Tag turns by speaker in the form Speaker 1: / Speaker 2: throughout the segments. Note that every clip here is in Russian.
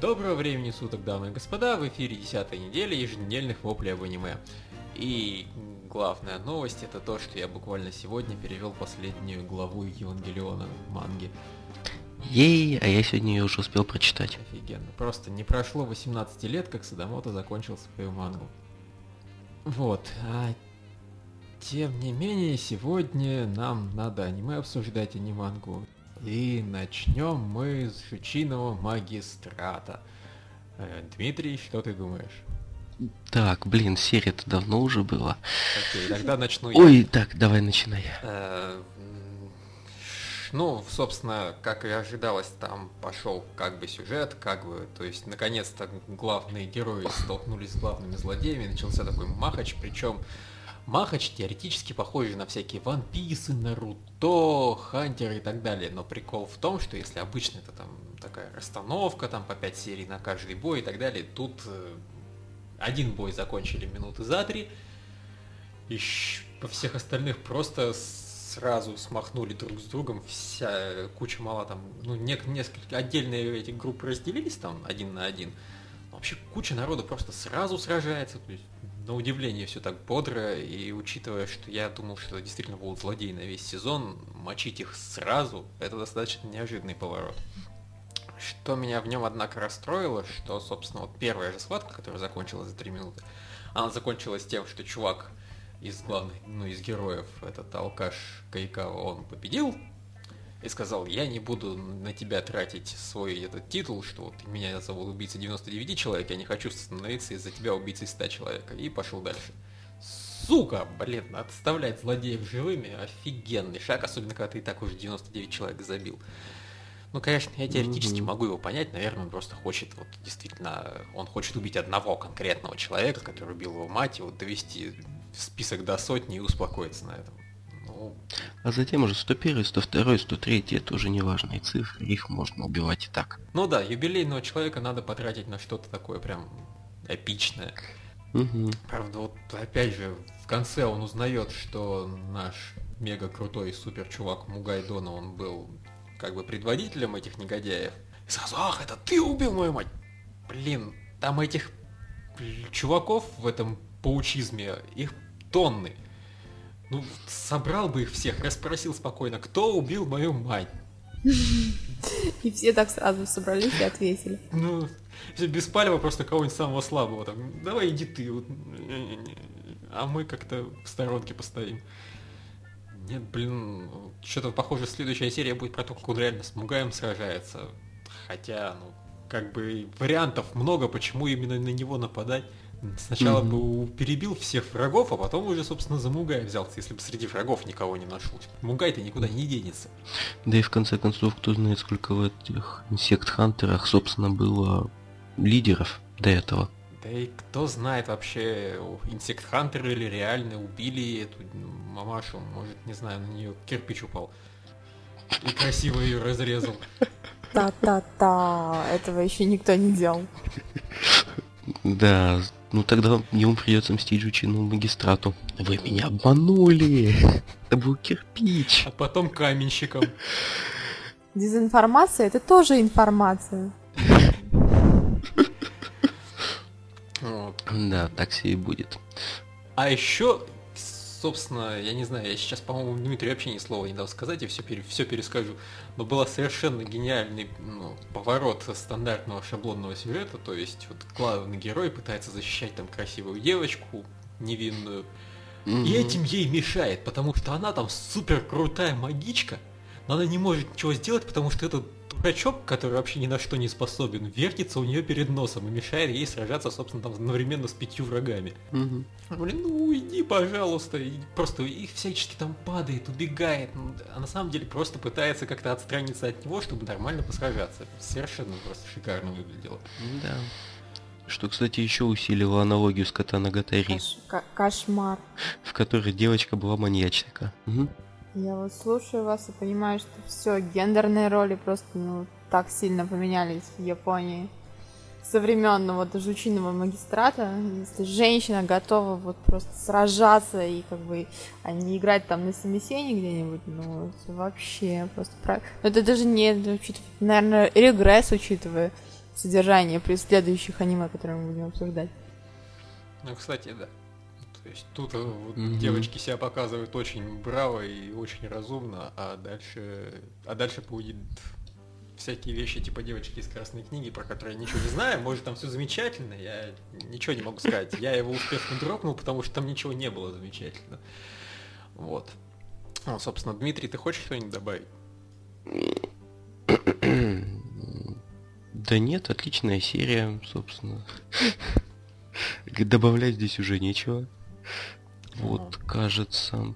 Speaker 1: Доброго времени суток, дамы и господа, в эфире 10 недели еженедельных воплей об аниме. И главная новость это то, что я буквально сегодня перевел последнюю главу Евангелиона манги.
Speaker 2: Ей, а я сегодня ее уже успел прочитать.
Speaker 1: Офигенно. Просто не прошло 18 лет, как Садамото закончил свою мангу. Вот. А тем не менее, сегодня нам надо аниме обсуждать, а не мангу. И начнем мы с Жучиного магистрата. Э, Дмитрий, что ты думаешь?
Speaker 2: Так, блин, серия-то давно уже была.
Speaker 1: Окей, тогда начну я.
Speaker 2: Ой, так, давай начинай.
Speaker 1: Э, Ну, собственно, как и ожидалось, там пошел как бы сюжет, как бы, то есть, наконец-то главные герои столкнулись с главными злодеями, начался такой махач, причем махач теоретически похожий на всякие Ван Писы, Наруто, Хантеры и так далее, но прикол в том, что если обычно это там такая расстановка, там по 5 серий на каждый бой и так далее, тут э, один бой закончили минуты за три, и по всех остальных просто сразу смахнули друг с другом, вся куча мала там, ну, нек- несколько отдельные эти группы разделились там один на один. Но вообще куча народу просто сразу сражается, то есть на удивление все так бодро, и учитывая, что я думал, что это действительно будут злодеи на весь сезон, мочить их сразу, это достаточно неожиданный поворот. Что меня в нем, однако, расстроило, что, собственно, вот первая же схватка, которая закончилась за три минуты, она закончилась тем, что чувак из главных, ну, из героев, этот алкаш Кайкава, он победил и сказал, я не буду на тебя тратить свой этот титул, что вот меня зовут убийца 99 человек, я не хочу становиться из-за тебя убийцей 100 человек, и пошел дальше. Сука, блин, отставлять злодеев живыми, офигенный шаг, особенно когда ты и так уже 99 человек забил. Ну, конечно, я теоретически
Speaker 2: Мгм.
Speaker 1: могу его понять, наверное, он просто хочет, вот, действительно, он хочет убить одного конкретного человека, который убил его мать, и вот довести список до сотни и успокоиться на этом.
Speaker 2: А затем уже 101, 102, 103, это уже не важные цифры, их можно убивать и так.
Speaker 1: ну да, юбилейного человека надо потратить на что-то такое прям эпичное.
Speaker 2: Угу.
Speaker 1: Правда, вот опять же, в конце он узнает, что наш мега крутой супер чувак Мугайдона, он был как бы предводителем этих негодяев. И сразу, ах, это ты убил мою мать! Блин, там этих чуваков в этом паучизме, их тонны. Ну, собрал бы их всех, расспросил спокойно, кто убил мою мать?
Speaker 3: И все так сразу собрались и ответили.
Speaker 1: Ну, без палева просто кого-нибудь самого слабого там. Давай иди ты, вот, а мы как-то в сторонке постоим. Нет, блин, что-то похоже, следующая серия будет про то, как он реально с Мугаем сражается. Хотя, ну, как бы вариантов много, почему именно на него нападать. Сначала
Speaker 2: Мгм.
Speaker 1: бы перебил всех врагов, а потом уже, собственно, за Мугая взялся, если бы среди врагов никого не нашлось. Мугай-то никуда не денется.
Speaker 2: Да и в конце концов, кто знает, сколько в этих инсект-хантерах, собственно, было лидеров до этого.
Speaker 1: Да и кто знает вообще, инсект Хантер или реально убили эту мамашу, может, не знаю, на нее кирпич упал. И красиво ее разрезал.
Speaker 3: Та-та-та, этого еще никто не делал.
Speaker 2: Да, ну тогда ему придется мстить жучиному магистрату. Вы меня обманули! Это был кирпич.
Speaker 1: А потом каменщиком.
Speaker 3: Дезинформация это тоже информация.
Speaker 2: Да, так все и будет.
Speaker 1: А еще, собственно, я не знаю, я сейчас, по-моему, Дмитрию вообще ни слова не дал сказать, и все, все перескажу. Но был совершенно гениальный ну, поворот стандартного шаблонного сюжета, то есть вот главный герой пытается защищать там красивую девочку невинную, И
Speaker 2: Мгм.
Speaker 1: этим ей мешает, потому что она там супер крутая магичка, но она не может ничего сделать, потому что этот дурачок, который вообще ни на что не способен, вертится у нее перед носом и мешает ей сражаться, собственно, там одновременно с пятью врагами.
Speaker 2: Мгм.
Speaker 1: Блин, ну уйди, пожалуйста. И просто их всячески там падает, убегает. Ну, А на самом деле просто пытается как-то отстраниться от него, чтобы нормально посражаться. Совершенно просто шикарно выглядело.
Speaker 2: Да. Что, кстати, еще усилило аналогию с Катана Гатари,
Speaker 3: Кош- ко- кошмар.
Speaker 2: в которой девочка была маньячника. Мгм.
Speaker 3: Я вот слушаю вас и понимаю, что все, гендерные роли просто ну, так сильно поменялись в Японии. Со времен ну, вот жучиного магистрата, если женщина готова вот просто сражаться и как бы, а не играть там на семисене где-нибудь, ну это вообще просто про... ну, Это даже не, учитывая, наверное, регресс учитывая. содержание при аниме, которые мы будем обсуждать.
Speaker 1: Ну, кстати, да. То есть тут э, вот mm-hmm. девочки себя показывают очень браво и очень разумно, а дальше, а дальше будет всякие вещи типа девочки из красной книги, про которые я ничего не знаю. Может, там все замечательно, я ничего не могу сказать. Я его успешно дропнул, потому что там ничего не было замечательно. Вот. Ну, собственно, Дмитрий, ты хочешь что-нибудь добавить?
Speaker 2: Да нет, отличная серия, собственно. Добавлять здесь уже нечего. Вот, кажется.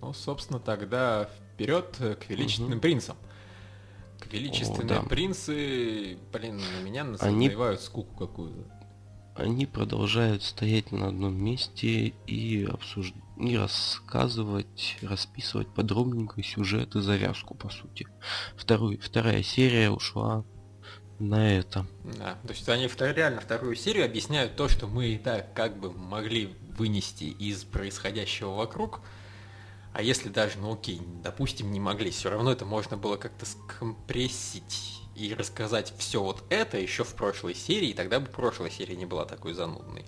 Speaker 1: Ну, собственно, тогда вперед к величественным принцам. Величественные О, да. принцы, блин, на меня Они... навевают скуку какую-то.
Speaker 2: Они продолжают стоять на одном месте и обсуждать, и рассказывать, расписывать подробненько сюжет и завязку, по сути. Вторую, вторая серия ушла на это.
Speaker 1: Да, то есть они втор, реально вторую серию объясняют то, что мы и так как бы могли вынести из происходящего вокруг, а если даже, ну окей, допустим, не могли, все равно это можно было как-то скомпрессить и рассказать все вот это еще в прошлой серии, и тогда бы прошлая серия не была такой занудной.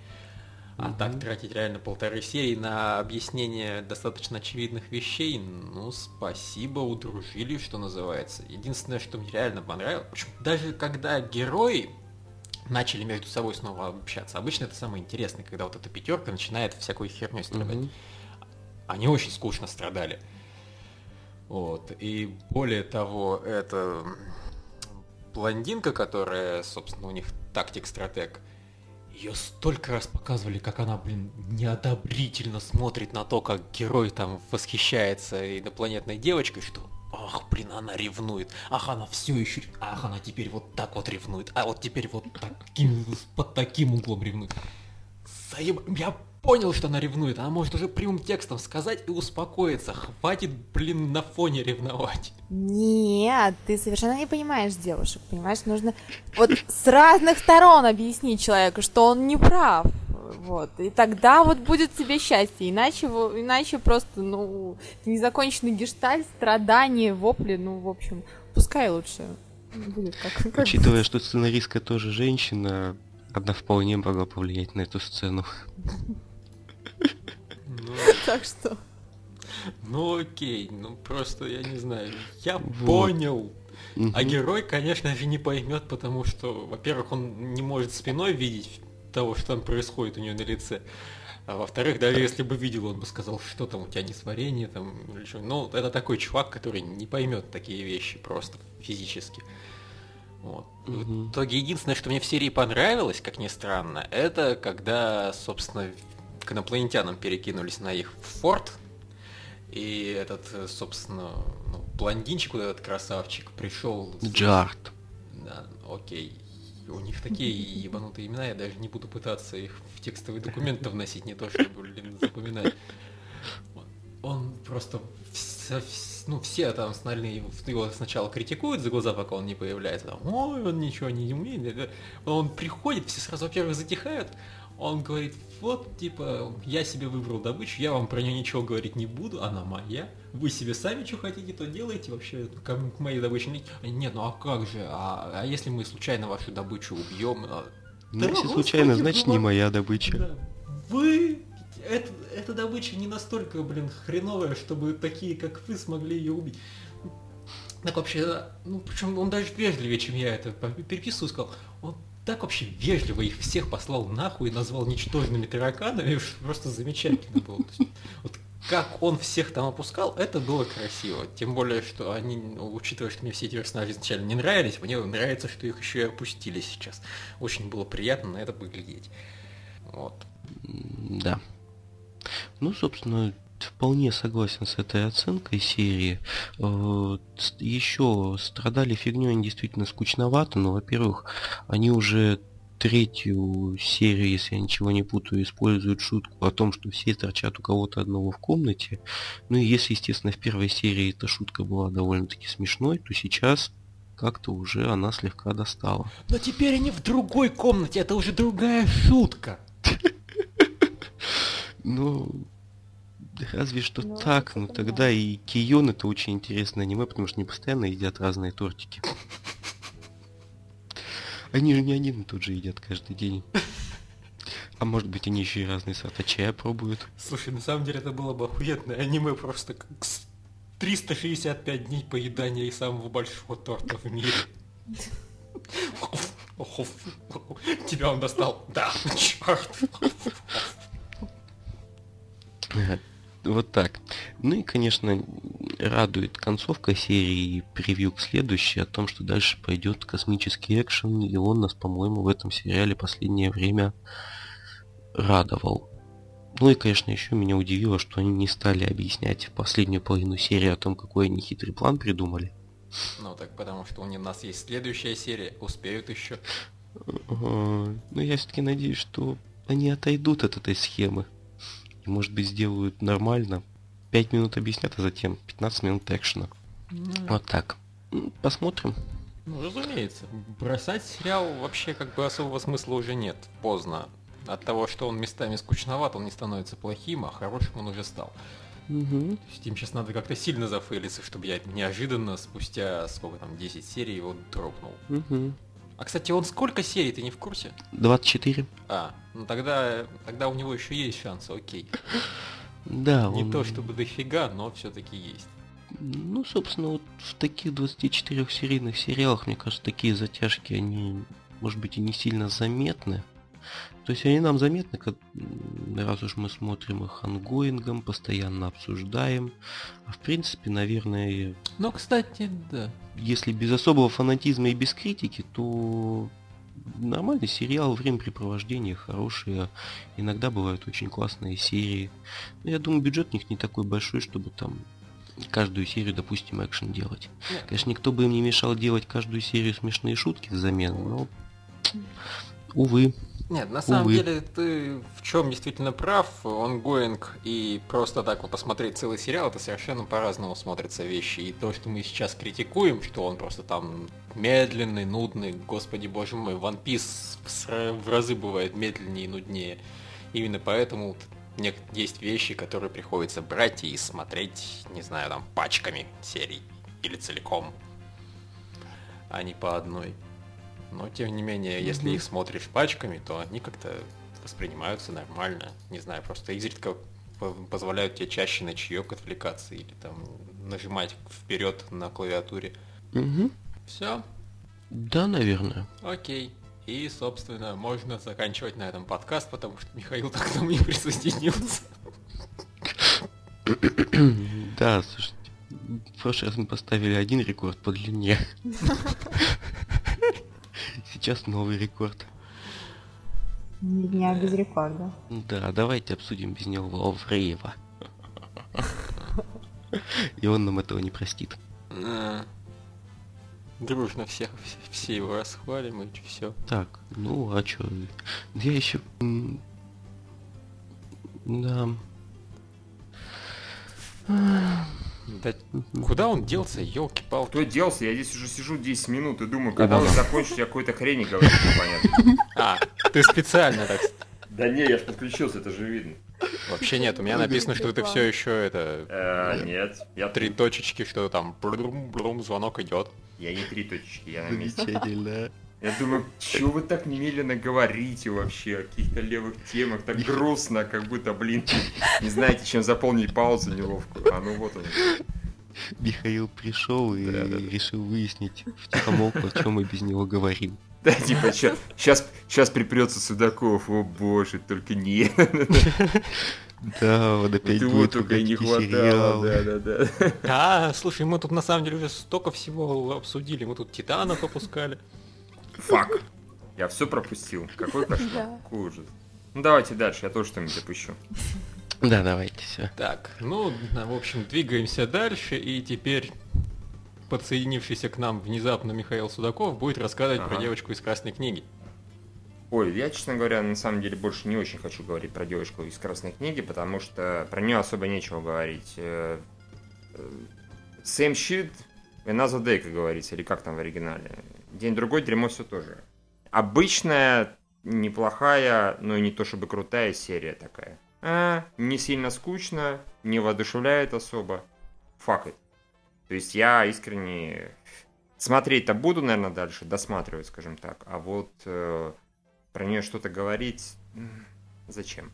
Speaker 1: А mm-hmm. так тратить реально полторы серии на объяснение достаточно очевидных вещей, ну, спасибо, удружили, что называется. Единственное, что мне реально понравилось, даже когда герои начали между собой снова общаться, обычно это самое интересное, когда вот эта пятерка начинает всякую херню страдать. Mm-hmm они очень скучно страдали. Вот. И более того, это блондинка, которая, собственно, у них тактик-стратег, ее столько раз показывали, как она, блин, неодобрительно смотрит на то, как герой там восхищается инопланетной девочкой, что Ах, блин, она ревнует. Ах, она все еще... Ах, она теперь вот так вот ревнует. А вот теперь вот таким, под таким углом ревнует. Заеб... Я понял, что она ревнует. Она может уже прямым текстом сказать и успокоиться. Хватит, блин, на фоне ревновать.
Speaker 3: Нет, ты совершенно не понимаешь девушек. Понимаешь, нужно вот с разных сторон объяснить человеку, что он не прав. Вот. И тогда вот будет тебе счастье. Иначе, иначе просто, ну, незаконченный гештальт, страдания, вопли, ну, в общем, пускай лучше будет как,
Speaker 2: как Учитывая, что сценаристка тоже женщина, она вполне могла повлиять на эту сцену.
Speaker 3: Ну, так что...
Speaker 1: Ну окей, ну просто я не знаю. Я понял. А герой, конечно же, не поймет, потому что, во-первых, он не может спиной видеть того, что там происходит у нее на лице. А во-вторых, даже если бы видел, он бы сказал, что там у тебя несварение, там, или что. Ну, это такой чувак, который не поймет такие вещи просто физически. Вот. Угу. В итоге единственное, что мне в серии понравилось, как ни странно, это когда, собственно, к инопланетянам перекинулись на их форт, и этот, собственно, ну, блондинчик, вот этот красавчик, пришел...
Speaker 2: Джарт.
Speaker 1: Да, окей. У них такие ебанутые имена, я даже не буду пытаться их в текстовые документы вносить, не то чтобы, блин, запоминать. Он просто ну, все там остальные его сначала критикуют за глаза, пока он не появляется. Ой, он ничего не умеет. Он приходит, все сразу, во-первых, затихают, он говорит, вот, типа, я себе выбрал добычу, я вам про нее ничего говорить не буду, она моя. Вы себе сами что хотите, то делайте вообще, к, к моей добыче. Нет, ну а как же, а, а если мы случайно вашу добычу убьем? А,
Speaker 2: ну, если случайно, значит, не моя добыча. Да.
Speaker 1: Вы это, эта добыча не настолько, блин, хреновая, чтобы такие, как вы, смогли ее убить. Так вообще, ну, причем он даже вежливее, чем я это переписываю, сказал, он так вообще вежливо их всех послал нахуй и назвал ничтожными тараканами, просто замечательно было. Вот как он всех там опускал, это было красиво. Тем более, что они, ну, учитывая, что мне все эти персонажи изначально не нравились, мне нравится, что их еще и опустили сейчас. Очень было приятно на это поглядеть. Вот.
Speaker 2: Да. Ну, собственно, вполне согласен с этой оценкой серии. Э, Еще страдали фигней они действительно скучновато, но, во-первых, они уже третью серию, если я ничего не путаю, используют шутку о том, что все торчат у кого-то одного в комнате. Ну и если, естественно, в первой серии эта шутка была довольно-таки смешной, то сейчас как-то уже она слегка достала.
Speaker 1: Но теперь они в другой комнате, это уже другая шутка.
Speaker 2: Ну, разве что ну, так, но тогда и Кион это очень интересное аниме, потому что они постоянно едят разные тортики. Они же не один и тот же едят каждый день. А может быть они еще и разные сорта чая пробуют.
Speaker 1: Слушай, на самом деле это было бы охуенное аниме просто как 365 дней поедания и самого большого торта в мире. Тебя он достал. Да, черт.
Speaker 2: Вот так. Ну и, конечно, радует концовка серии и превью к следующей о том, что дальше пойдет космический экшен, и он нас, по-моему, в этом сериале последнее время радовал. Ну и, конечно, еще меня удивило, что они не стали объяснять последнюю половину серии о том, какой они хитрый план придумали.
Speaker 1: Ну так потому что у нас есть следующая серия, успеют еще.
Speaker 2: Но я все-таки надеюсь, что они отойдут от этой схемы. И, может быть, сделают нормально. 5 минут объяснят, а затем 15 минут экшена. Mm. Вот так. Посмотрим.
Speaker 1: Ну, разумеется. Бросать сериал вообще как бы особого смысла уже нет. Поздно. От того, что он местами скучноват, он не становится плохим, а хорошим он уже стал. Угу. То есть им сейчас надо как-то сильно зафейлиться, чтобы я неожиданно спустя сколько там 10 серий его дропнул. Угу. А кстати, он сколько серий, ты не в курсе?
Speaker 2: 24.
Speaker 1: А, ну тогда, тогда у него еще есть шансы, окей.
Speaker 2: Да,
Speaker 1: Не он... то чтобы дофига, но все-таки есть.
Speaker 2: Ну, собственно, вот в таких 24 серийных сериалах, мне кажется, такие затяжки, они, может быть, и не сильно заметны. То есть они нам заметны, как, раз уж мы смотрим их ongoing ом, постоянно обсуждаем. А в принципе, наверное...
Speaker 1: Ну, кстати, да.
Speaker 2: Если без особого фанатизма и без критики, то нормальный сериал, времяпрепровождение хорошие, иногда бывают очень классные серии. Но я думаю, бюджет у них не такой большой, чтобы там каждую серию, допустим, экшен делать. Нет. Конечно, никто бы им не мешал делать каждую серию смешные шутки взамен, но, увы.
Speaker 1: Нет, на самом Увы. деле ты в чем действительно прав, онгоинг и просто так вот посмотреть целый сериал, это совершенно по-разному смотрятся вещи. И то, что мы сейчас критикуем, что он просто там медленный, нудный, господи боже мой, One Piece в разы бывает медленнее и нуднее. Именно поэтому есть вещи, которые приходится брать и смотреть, не знаю, там, пачками серий или целиком, а не по одной. Но тем не менее, если их смотришь пачками, то они как-то воспринимаются нормально. Не знаю, просто изредка позволяют тебе чаще на чаек отвлекаться или там нажимать вперед на клавиатуре.
Speaker 2: Угу.
Speaker 1: Все?
Speaker 2: Да, наверное.
Speaker 1: Окей. И, собственно, можно заканчивать на этом подкаст, потому что Михаил так к нам не присоединился.
Speaker 2: Да, слушайте, в прошлый раз мы поставили один рекорд по длине. Сейчас новый рекорд.
Speaker 3: Дня без рекорда.
Speaker 2: Да, давайте обсудим без него Лавреева. И он нам этого не простит.
Speaker 1: Дружно всех, все его расхвалим и все.
Speaker 2: Так, ну а чё? Я еще... Да.
Speaker 1: Да куда он делся, елки-палки?
Speaker 4: Кто делся? Я здесь уже сижу 10 минут и думаю, когда вы закончите, я какой-то хрени говорю, непонятно.
Speaker 1: А, ты специально так...
Speaker 4: Да не, я ж подключился, это же видно.
Speaker 1: Вообще нет, у меня написано, что ты все еще это...
Speaker 4: Э, нет.
Speaker 1: Я три точечки, что там звонок идет.
Speaker 4: Я не три точечки, я на месте. Я думаю, что вы так немедленно говорите вообще о каких-то левых темах, так грустно, как будто, блин, не знаете, чем заполнить паузу неловкую. А ну вот он.
Speaker 2: Михаил пришел и да, да. решил выяснить в тихомолку, о чем мы без него говорим.
Speaker 4: Да, типа, сейчас, сейчас припрется Судаков, о боже, только не.
Speaker 2: Да, вот опять будет
Speaker 4: только не хватало, да, да, да.
Speaker 1: А, слушай, мы тут на самом деле уже столько всего обсудили, мы тут Титанов опускали.
Speaker 4: Фак. Я все пропустил. Какой кошмар. Какой ужас. Ну давайте дальше, я тоже что-нибудь допущу.
Speaker 2: Да, давайте, все.
Speaker 1: Так, ну, в общем, двигаемся дальше, и теперь подсоединившийся к нам внезапно Михаил Судаков будет рассказывать ага. про девочку из Красной книги.
Speaker 4: Ой, я, честно говоря, на самом деле больше не очень хочу говорить про девочку из Красной книги, потому что про нее особо нечего говорить. Same shit, another day, как говорится, или как там в оригинале. День-другой дерьмо все тоже. Обычная, неплохая, но и не то чтобы крутая серия такая. А, не сильно скучно, не воодушевляет особо. Факт. То есть я искренне смотреть-то буду, наверное, дальше, досматривать, скажем так. А вот э, про нее что-то говорить, зачем?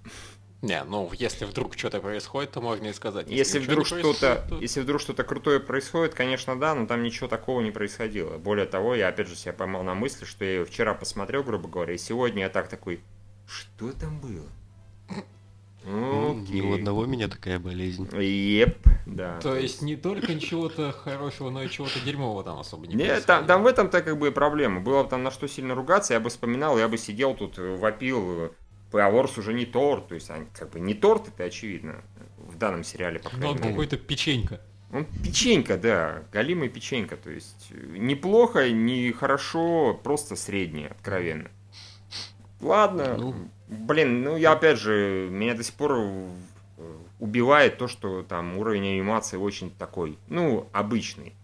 Speaker 1: Не, ну если вдруг что-то происходит, то можно и сказать.
Speaker 4: Если, если вдруг что-то, то... если вдруг что-то крутое происходит, конечно, да, но там ничего такого не происходило. Более того, я опять же себя поймал на мысли, что я ее вчера посмотрел, грубо говоря, и сегодня я так такой, что там было?
Speaker 2: Ну, ни у одного меня такая болезнь.
Speaker 4: Еп, да.
Speaker 1: То есть не только ничего-то хорошего, но и чего-то дерьмового там особо не
Speaker 4: Нет, там, там в этом-то как бы проблема. Было бы там на что сильно ругаться, я бы вспоминал, я бы сидел тут, вопил, Паворс уже не торт, то есть они как бы не торт, это очевидно, в данном сериале,
Speaker 1: по крайней Но он какой-то печенька.
Speaker 4: Он печенька, да, галимый печенька, то есть неплохо, не хорошо, просто среднее, откровенно. Ладно, ну... блин, ну я опять же, меня до сих пор убивает то, что там уровень анимации очень такой, ну, обычный.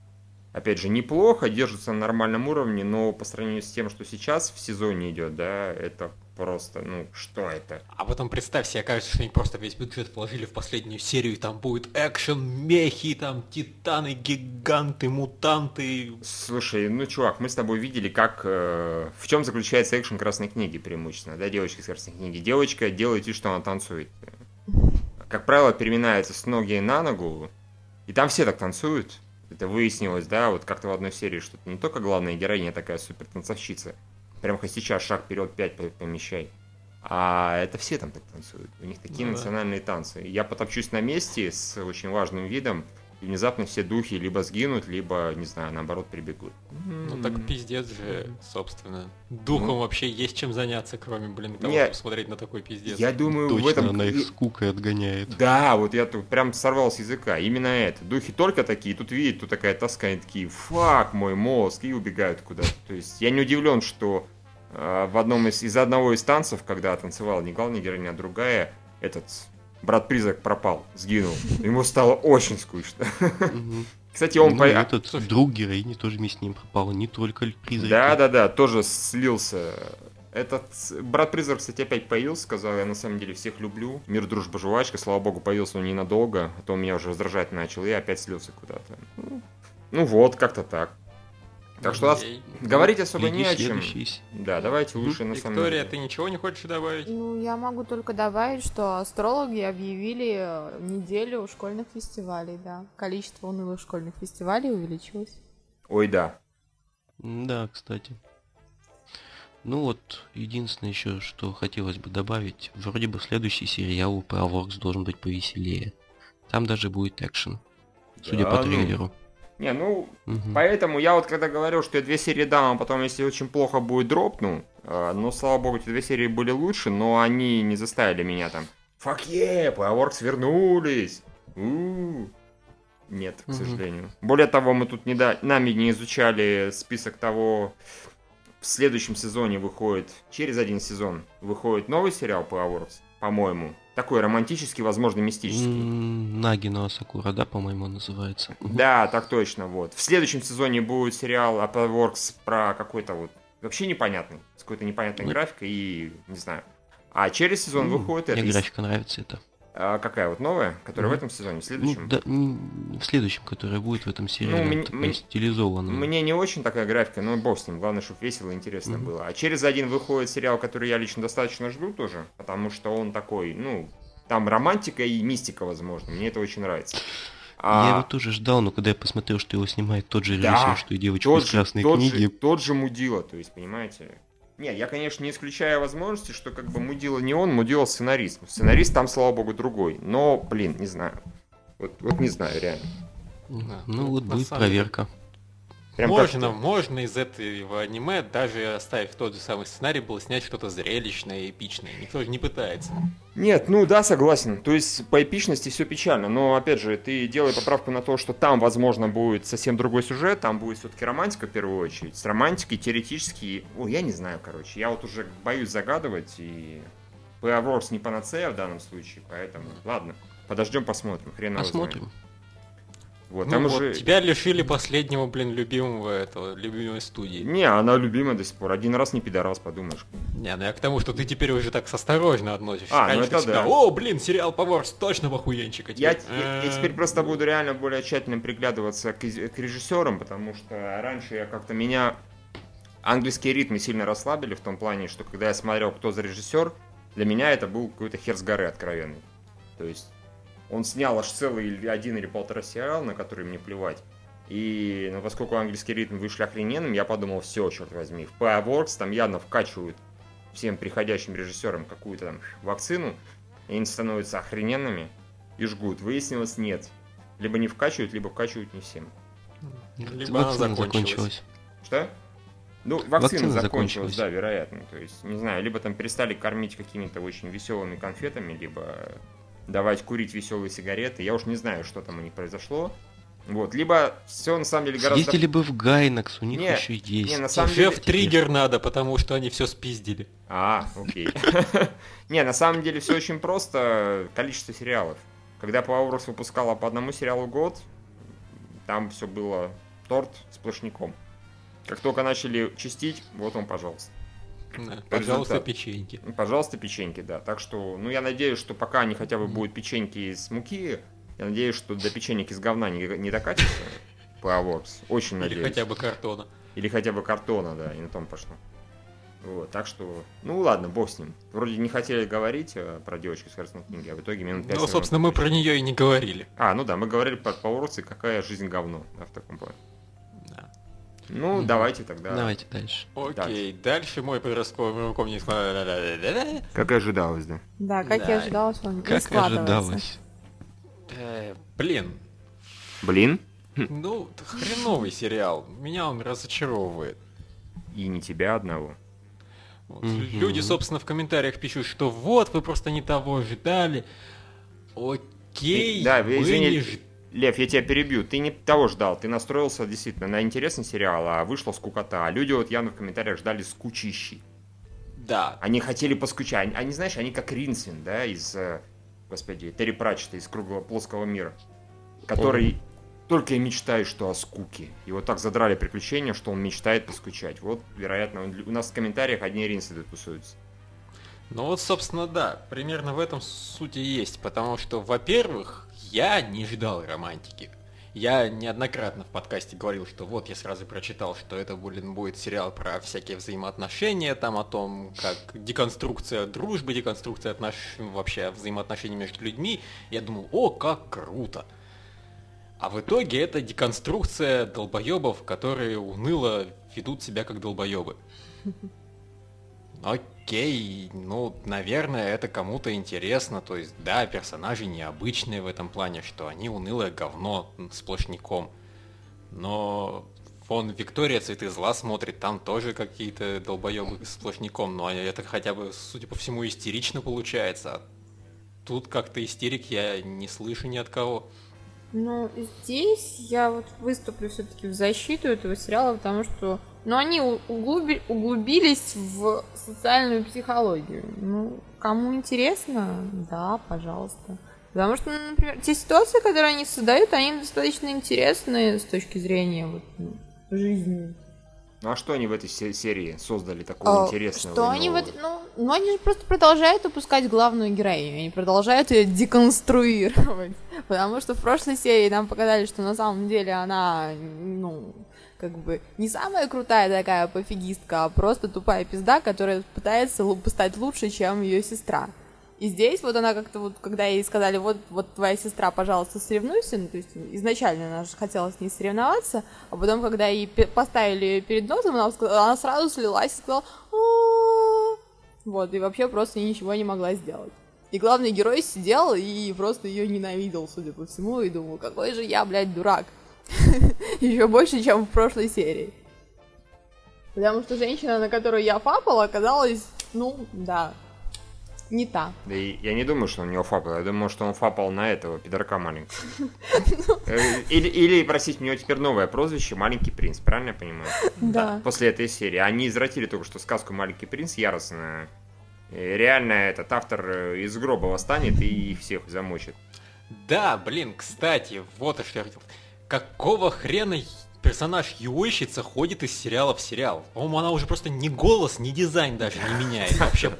Speaker 4: Опять же, неплохо, держится на нормальном уровне, но по сравнению с тем, что сейчас в сезоне идет, да, это просто, ну, что это?
Speaker 1: А потом представь себе, кажется, что они просто весь бюджет положили в последнюю серию, и там будет экшен, мехи, там титаны, гиганты, мутанты.
Speaker 4: Слушай, ну, чувак, мы с тобой видели, как, э, в чем заключается экшен Красной книги преимущественно, да, девочки из Красной книги. Девочка делает вид, что она танцует. Как правило, переминается с ноги на ногу, и там все так танцуют. Это выяснилось, да, вот как-то в одной серии, что не только главная героиня такая супер танцовщица, Прям хоть сейчас шаг вперед 5 помещай. А это все там так танцуют. У них такие ну, национальные да. танцы. Я потопчусь на месте с очень важным видом, и внезапно все духи либо сгинут, либо, не знаю, наоборот, прибегут.
Speaker 1: Ну так пиздец же, собственно. Духом ну, вообще есть чем заняться, кроме, блин, того, не, чтобы на такой пиздец.
Speaker 4: Я думаю,
Speaker 2: Точно,
Speaker 4: в этом...
Speaker 2: она их скукой отгоняет.
Speaker 4: Да, вот я тут прям сорвал с языка. Именно это. Духи только такие, тут видят, тут такая тоска, они такие, фак, мой мозг, и убегают куда-то. То есть я не удивлен, что в одном из, из одного из танцев, когда танцевала не главная героиня, а другая, этот брат-призрак пропал, сгинул. Ему стало очень скучно. Кстати, он...
Speaker 2: Ну, по... этот друг героини тоже вместе с ним пропал, не только призрак.
Speaker 4: Да-да-да, тоже слился. Этот брат-призрак, кстати, опять появился, сказал, я на самом деле всех люблю. Мир, дружба, жвачка, слава богу, появился он ненадолго, а то он меня уже раздражать начал, и опять слился куда-то. Ну, ну вот, как-то так. Так что нас говорить особо не о чем. Да, давайте лучше на
Speaker 1: самом деле. Виктория, ты ничего не хочешь добавить?
Speaker 3: Ну, я могу только добавить, что астрологи объявили э, неделю школьных фестивалей, да. Количество унылых школьных фестивалей увеличилось.
Speaker 4: Ой, да.
Speaker 2: Да, кстати. Ну вот, единственное еще, что хотелось бы добавить, вроде бы следующий сериал про Воркс должен быть повеселее. Там даже будет экшен, судя да, по ну. трейлеру. Ну...
Speaker 4: Не, ну, угу. поэтому я вот когда говорил, что я две серии дам, а потом, если очень плохо будет, дропну. Э, но, слава богу, эти две серии были лучше, но они не заставили меня там «Фак е, Powerworks вернулись!» У-у-у. Нет, к угу. сожалению. Более того, мы тут не да... нами не изучали список того... В следующем сезоне выходит, через один сезон, выходит новый сериал Powerworks, по-моему. Такой романтический, возможно, мистический.
Speaker 2: Нагино Асакура, да, по-моему, называется.
Speaker 4: Да, так точно, вот. В следующем сезоне будет сериал Apple Works про какой-то вот вообще непонятный, с какой-то непонятной графикой и, не знаю. А через сезон выходит.
Speaker 2: Мне графика нравится это.
Speaker 4: А какая вот новая, которая mm. в этом сезоне, в следующем? Ну,
Speaker 2: да, в следующем, которая будет в этом сериале, ну, мне, мне, стилизованная.
Speaker 4: Мне не очень такая графика, но бог с ним, главное, чтобы весело и интересно mm-hmm. было. А через один выходит сериал, который я лично достаточно жду тоже, потому что он такой, ну, там романтика и мистика, возможно, мне это очень нравится.
Speaker 2: А... Я его тоже ждал, но когда я посмотрел, что его снимает тот же режиссер, да, что и девочка из красной
Speaker 4: тот
Speaker 2: книги.
Speaker 4: Же, тот же мудила, то есть, понимаете, нет, я, конечно, не исключаю возможности, что как бы мудила не он, мудила сценарист. Сценарист там, слава богу, другой. Но, блин, не знаю. Вот, вот не знаю, реально.
Speaker 2: Да, ну вот будет проверка.
Speaker 1: Прям можно, можно из этого аниме, даже оставив тот же самый сценарий, было снять что-то зрелищное, эпичное. Никто же не пытается.
Speaker 4: Нет, ну да, согласен. То есть по эпичности все печально. Но опять же, ты делай поправку на то, что там, возможно, будет совсем другой сюжет, там будет все-таки романтика в первую очередь. С романтикой теоретически. Ой, я не знаю, короче. Я вот уже боюсь загадывать, и Power не панацея в данном случае, поэтому ладно. Подождем, посмотрим. Хрен
Speaker 2: Посмотрим.
Speaker 1: Вот, ну, там вот уже... тебя лишили последнего, блин, любимого этого, любимой студии.
Speaker 4: Не, она любимая до сих пор. Один раз не пидорас, подумаешь.
Speaker 1: Не, ну я к тому, что ты теперь уже так осторожно относишься. А, Раньше ну это всегда, да. О, блин, сериал Поворс точно бахуенчик. А
Speaker 4: я, я, я теперь просто буду реально более тщательно приглядываться к, к режиссерам, потому что раньше я как-то меня... Английские ритмы сильно расслабили в том плане, что когда я смотрел, кто за режиссер, для меня это был какой-то хер с горы откровенный. То есть он снял аж целый один или полтора сериал, на который мне плевать. И ну, поскольку английский ритм вышли охрененным, я подумал, все, черт возьми, в Fireworks там явно вкачивают всем приходящим режиссерам какую-то там вакцину, и они становятся охрененными и жгут. Выяснилось, нет. Либо не вкачивают, либо вкачивают не всем.
Speaker 1: Либо она закончилась. закончилась.
Speaker 4: Что? Ну, вакцина, вакцина закончилась, закончилась, да, вероятно. То есть, не знаю, либо там перестали кормить какими-то очень веселыми конфетами, либо давать курить веселые сигареты. Я уж не знаю, что там у них произошло. Вот, либо все на самом деле гораздо...
Speaker 2: Ездили бы в Гайнакс, у них не, еще есть.
Speaker 1: Не, на самом деле... в триггер надо, потому что они все спиздили.
Speaker 4: А, окей. Не, на самом деле все очень просто. Количество сериалов. Когда Powerhouse выпускала по одному сериалу в год, там все было торт сплошняком. Как только начали чистить, вот он, пожалуйста.
Speaker 1: Да, пожалуйста, печеньки.
Speaker 4: Пожалуйста, печеньки, да. Так что, ну, я надеюсь, что пока они хотя бы будут печеньки из муки, я надеюсь, что до печенек из говна не, не докатится Powerworks. Очень надеюсь.
Speaker 1: Или хотя бы картона.
Speaker 4: Или хотя бы картона, да, и на том пошло. Вот, так что, ну ладно, бог с ним. Вроде не хотели говорить э, про девочку с красной книги, а в итоге минут 5
Speaker 1: Ну, собственно, мы про нее и не говорили.
Speaker 4: А, ну да, мы говорили про Powerworks и какая жизнь говно, да, в таком плане. Ну, mm давайте тогда.
Speaker 2: Давайте дальше.
Speaker 1: Окей, okay. дальше мой подростковый рукомник.
Speaker 4: Как и ожидалось, да?
Speaker 3: Да, как да. и ожидалось, он
Speaker 2: Как и ожидалось.
Speaker 1: Э, блин.
Speaker 4: Блин?
Speaker 1: Ну, хреновый сериал. Меня он разочаровывает.
Speaker 4: И не тебя одного.
Speaker 1: Вот. Mm-hmm. Люди, собственно, в комментариях пишут, что вот, вы просто не того ожидали. Окей,
Speaker 4: да, вы извини, не ждали Лев, я тебя перебью. Ты не того ждал. Ты настроился действительно на интересный сериал, а вышла скукота. А люди вот явно в комментариях ждали скучищи.
Speaker 1: Да.
Speaker 4: Они хотели поскучать. Они, знаешь, они как Ринсвин, да, из, э, господи, Терри Пратчета из круглого плоского мира. Который О. только и мечтает, что о скуке. И вот так задрали приключения, что он мечтает поскучать. Вот, вероятно, он, у нас в комментариях одни Ринсвины тусуются.
Speaker 1: Ну вот, собственно, да, примерно в этом сути есть, потому что, во-первых, я не ждал романтики. Я неоднократно в подкасте говорил, что вот я сразу прочитал, что это, блин, будет сериал про всякие взаимоотношения, там о том, как деконструкция дружбы, деконструкция отнош... вообще взаимоотношений между людьми. Я думал, о, как круто. А в итоге это деконструкция долбоебов, которые уныло ведут себя как долбоебы. Окей, ну, наверное, это кому-то интересно. То есть, да, персонажи необычные в этом плане, что они унылое говно сплошняком. Но фон Виктория Цветы зла смотрит, там тоже какие-то долбоебы сплошняком, но это хотя бы, судя по всему, истерично получается. А тут как-то истерик я не слышу ни от кого.
Speaker 3: Ну, здесь я вот выступлю все-таки в защиту этого сериала, потому что но они углуби, углубились в социальную психологию. Ну, кому интересно, да, пожалуйста. Потому что, ну, например, те ситуации, которые они создают, они достаточно интересные с точки зрения вот, ну, жизни.
Speaker 4: Ну а что они в этой серии создали такого а, интересного?
Speaker 3: Что они в ну, ну они же просто продолжают выпускать главную героиню, они продолжают ее деконструировать. Потому что в прошлой серии нам показали, что на самом деле она, ну, как бы не самая крутая такая пофигистка, а просто тупая пизда, которая пытается стать лучше, чем ее сестра. И здесь вот она как-то вот, когда ей сказали, вот, вот твоя сестра, пожалуйста, соревнуйся, ну, то есть изначально она же хотела с ней соревноваться, а потом, когда ей поставили перед носом, она, она сразу слилась и сказала, вот, и вообще просто ничего не могла сделать. И главный герой сидел и просто ее ненавидел, судя по всему, и думал, какой же я, блядь, дурак. Еще больше, чем в прошлой серии. Потому что женщина, на которую я фапала, оказалась, ну, да, не та.
Speaker 4: Да и я не думаю, что он него фапал. Я думаю, что он фапал на этого пидорка маленького. Э, или, или, простите, у него теперь новое прозвище «Маленький принц», правильно я понимаю?
Speaker 3: Да.
Speaker 4: После этой серии. Они извратили только что сказку «Маленький принц» яростно. Реально этот автор э, из гроба восстанет и всех замочит.
Speaker 1: Да, блин, кстати, вот что я хотел какого хрена персонаж Юойщица ходит из сериала в сериал? По-моему, она уже просто ни голос, ни дизайн даже не меняет. Вообще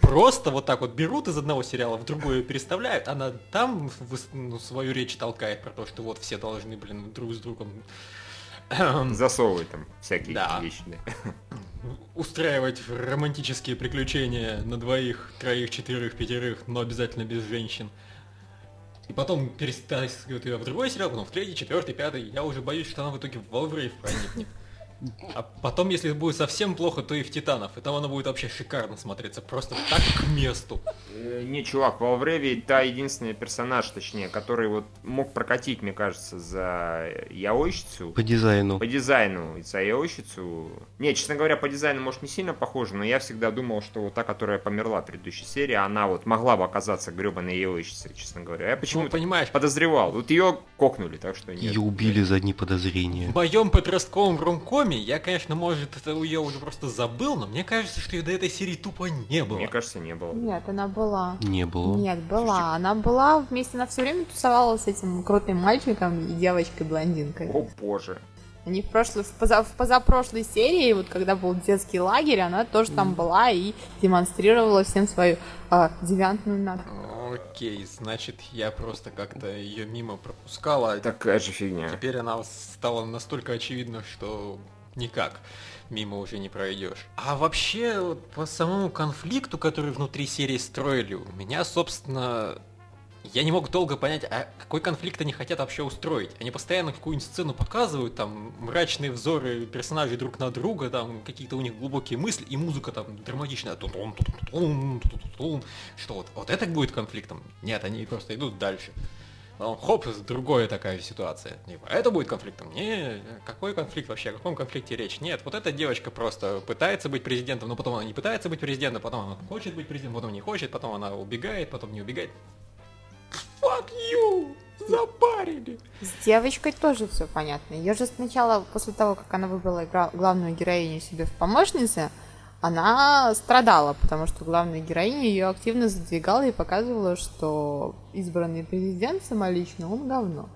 Speaker 1: просто вот так вот берут из одного сериала в другое переставляют, она там ну, свою речь толкает про то, что вот все должны, блин, друг с другом
Speaker 4: Засовывать там всякие да. вещи. Да.
Speaker 1: Устраивать романтические приключения на двоих, троих, четверых, пятерых, но обязательно без женщин. И потом перестаскивают ее в другой сериал, потом в третий, четвертый, пятый. Я уже боюсь, что она в итоге в Волврейв проникнет. А потом, если будет совсем плохо, то и в Титанов. И там оно будет вообще шикарно смотреться. Просто так к месту.
Speaker 4: Э, не, чувак, во Вреве та единственный персонаж, точнее, который вот мог прокатить, мне кажется, за Яойщицу.
Speaker 2: По дизайну.
Speaker 4: По дизайну. И за Яойщицу. Не, честно говоря, по дизайну, может, не сильно похоже, но я всегда думал, что вот та, которая померла в предыдущей серии, она вот могла бы оказаться гребаной Яойщицей, честно говоря. Я почему-то ну, понимаешь. подозревал. Вот ее кокнули, так что нет.
Speaker 2: Ее убили за одни подозрения.
Speaker 1: В моем подростковом ромкоме Коми, я, конечно, может, это ее уже просто забыл, но мне кажется, что ее до этой серии тупо не было.
Speaker 4: Мне кажется, не было.
Speaker 3: Нет, она была.
Speaker 2: Не было.
Speaker 3: Нет, была. Слушайте... Она была вместе, она все время тусовала с этим крутым мальчиком и девочкой-блондинкой.
Speaker 4: О боже.
Speaker 3: Они в прошлой, в, поза, в позапрошлой серии, вот когда был детский лагерь, она тоже там была и демонстрировала всем свою э, девиантную натуру.
Speaker 1: Окей, значит, я просто как-то ее мимо пропускала.
Speaker 4: Такая же фигня.
Speaker 1: Теперь она стала настолько очевидна, что никак мимо уже не пройдешь. А вообще, вот, по самому конфликту, который внутри серии строили, у меня, собственно, я не мог долго понять, а какой конфликт они хотят вообще устроить. Они постоянно какую-нибудь сцену показывают, там мрачные взоры персонажей друг на друга, там какие-то у них глубокие мысли, и музыка там драматичная. Что вот, вот это будет конфликтом? Нет, они просто идут дальше. Потом, хоп, другая такая ситуация. Типа, это будет конфликтом? Не, какой конфликт вообще? О каком конфликте речь? Нет, вот эта девочка просто пытается быть президентом, но потом она не пытается быть президентом, потом она хочет быть президентом, потом не хочет, потом она убегает, потом не убегает. Fuck you! Запарили!
Speaker 3: С девочкой тоже все понятно. Ее же сначала, после того, как она выбрала главную героиню себе в помощнице, она страдала, потому что главная героиня ее активно задвигала и показывала, что избранный президент самолично, он говно.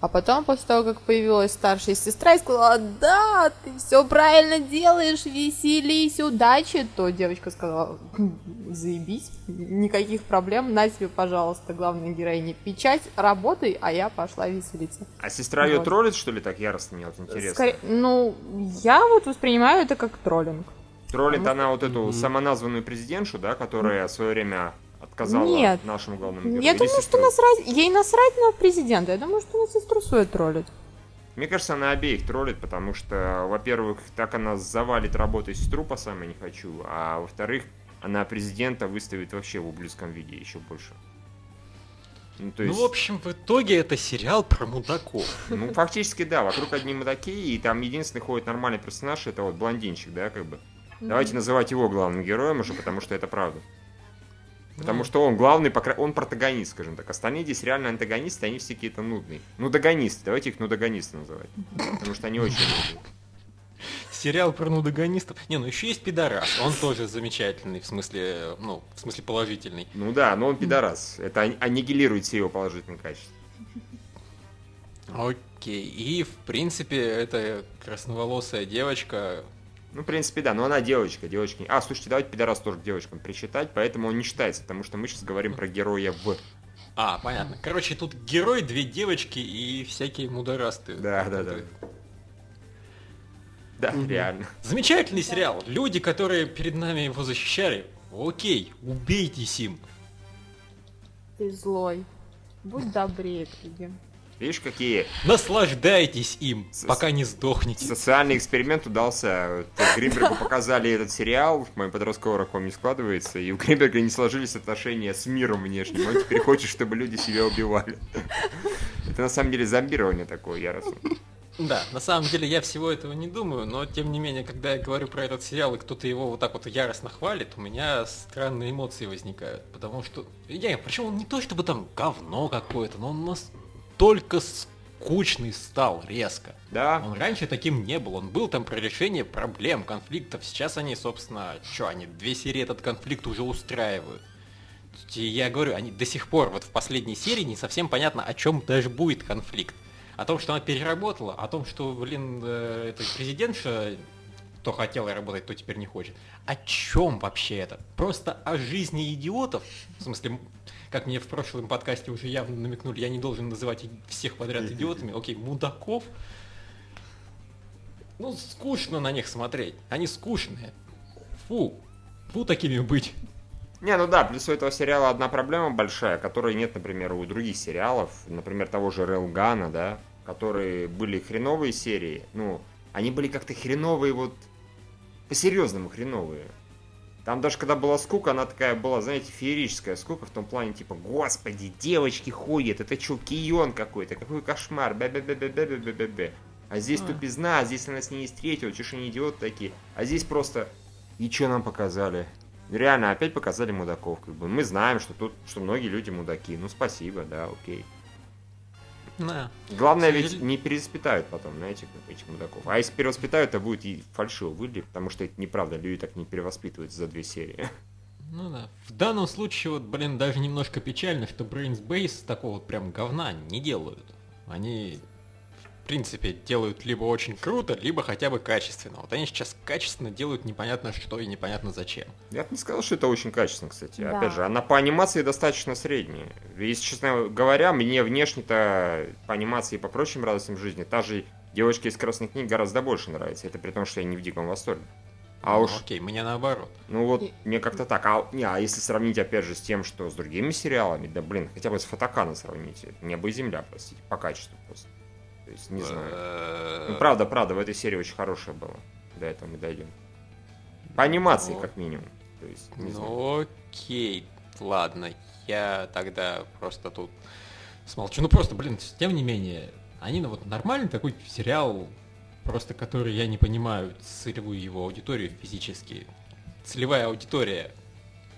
Speaker 3: А потом, после того, как появилась старшая сестра и сказала, да, ты все правильно делаешь, веселись, удачи, то девочка сказала, «Хм, заебись, никаких проблем, на тебе, пожалуйста, главная героиня, печать, работай, а я пошла веселиться.
Speaker 4: А сестра вот. ее троллит, что ли, так яростно, мне вот интересно? Скорее,
Speaker 3: ну, я вот воспринимаю это как троллинг.
Speaker 4: Троллит она вот эту самоназванную президентшу, да, которая в свое время отказала Нет. нашему главному герою.
Speaker 3: Я думаю, что насрать, ей насрать на президента. Я думаю, что она сестру свою троллит.
Speaker 4: Мне кажется, она обеих троллит, потому что, во-первых, так она завалит работой сестру по самой не хочу, а во-вторых, она президента выставит вообще в ублюдском виде еще больше.
Speaker 1: Ну, то есть... ну, в общем, в итоге это сериал про мудаков.
Speaker 4: Ну, фактически, да, вокруг одни мудаки, и там единственный ходит нормальный персонаж, это вот блондинчик, да, как бы. Давайте называть его главным героем уже, потому что это правда. Потому что он главный, он протагонист, скажем так. Остальные здесь реально антагонисты, они все какие-то нудные. Нудогонисты, давайте их нудогонисты называть. Потому что они очень нудные.
Speaker 1: Сериал про нудогонистов. Не, ну еще есть пидорас. Он тоже замечательный, в смысле, ну, в смысле положительный.
Speaker 4: Ну да, но он пидорас. Это аннигилирует все его положительные качества.
Speaker 1: Окей. И, в принципе, эта красноволосая девочка,
Speaker 4: ну, в принципе, да, но она девочка, девочки. А, слушайте, давайте пидорас тоже к девочкам причитать, поэтому он не считается, потому что мы сейчас говорим про героя в.
Speaker 1: А, понятно. Короче, тут герой, две девочки и всякие мудорасты.
Speaker 4: Да, да, да. Да, угу. реально.
Speaker 1: Замечательный сериал. Люди, которые перед нами его защищали, окей, убейтесь им.
Speaker 3: Ты злой. Будь добрее к людям.
Speaker 4: Видишь, какие...
Speaker 1: Наслаждайтесь им, Со... пока не сдохнете.
Speaker 4: Социальный эксперимент удался. Гринбергу показали этот сериал, в моем подростковом раком не складывается, и у Гринберга не сложились отношения с миром внешним. Он теперь хочет, чтобы люди себя убивали. Это на самом деле зомбирование такое яростное.
Speaker 1: Да, на самом деле я всего этого не думаю, но тем не менее, когда я говорю про этот сериал, и кто-то его вот так вот яростно хвалит, у меня странные эмоции возникают. Потому что, я, причем он не то чтобы там говно какое-то, но он нас настолько скучный стал резко.
Speaker 4: Да.
Speaker 1: Он раньше таким не был. Он был там про решение проблем, конфликтов. Сейчас они, собственно, что, они две серии этот конфликт уже устраивают. И я говорю, они до сих пор, вот в последней серии не совсем понятно, о чем даже будет конфликт. о том, что она переработала, о том, что, блин, э, это президентша то хотела работать, то теперь не хочет. О чем вообще это? Просто о жизни идиотов? В смысле, как мне в прошлом подкасте уже явно намекнули, я не должен называть всех подряд идиотами. Окей, мудаков. Ну, скучно на них смотреть. Они скучные. Фу. Фу такими быть.
Speaker 4: Не, ну да, плюс у этого сериала одна проблема большая, которой нет, например, у других сериалов, например, того же Релгана, да, которые были хреновые серии, ну, они были как-то хреновые вот по-серьезному хреновые. Там даже когда была скука, она такая была, знаете, феерическая скука в том плане, типа, господи, девочки ходят, это что, кион какой-то, какой кошмар, бе бе бе бе бе бе бе бе бе А здесь а. тупизна, а здесь она с ней встретила, чушь они идиот такие. А здесь просто, и что нам показали? Реально, опять показали мудаков, как бы. Мы знаем, что тут, что многие люди мудаки. Ну, спасибо, да, окей. Да. Главное ведь не перевоспитают потом, знаете, этих мудаков. А если перевоспитают, то будет и фальшиво выглядеть, потому что это неправда, люди так не перевоспитываются за две серии.
Speaker 1: Ну да. В данном случае, вот, блин, даже немножко печально, что Brains Base такого прям говна не делают. Они принципе, делают либо очень круто, либо хотя бы качественно. Вот они сейчас качественно делают непонятно что и непонятно зачем.
Speaker 4: Я бы не сказал, что это очень качественно, кстати. Да. Опять же, она по анимации достаточно средняя. Если честно говоря, мне внешне-то по анимации и по прочим радостям жизни та же девочка из красных книг гораздо больше нравится. Это при том, что я не в диком восторге.
Speaker 1: А ну, уж... Окей, мне наоборот.
Speaker 4: Ну вот, и... мне как-то так. А, не, а если сравнить, опять же, с тем, что с другими сериалами, да блин, хотя бы с Фотокана сравните. Небо и земля, простите, по качеству просто. То есть, не знаю. Ну, правда, правда, в этой серии очень хорошая была. До этого мы дойдем. По анимации, как минимум. То есть,
Speaker 1: не ну, окей, ладно. Я тогда просто тут смолчу. Ну просто, блин, тем не менее, они ну, вот нормальный такой сериал, просто который я не понимаю целевую его аудиторию физически. Целевая аудитория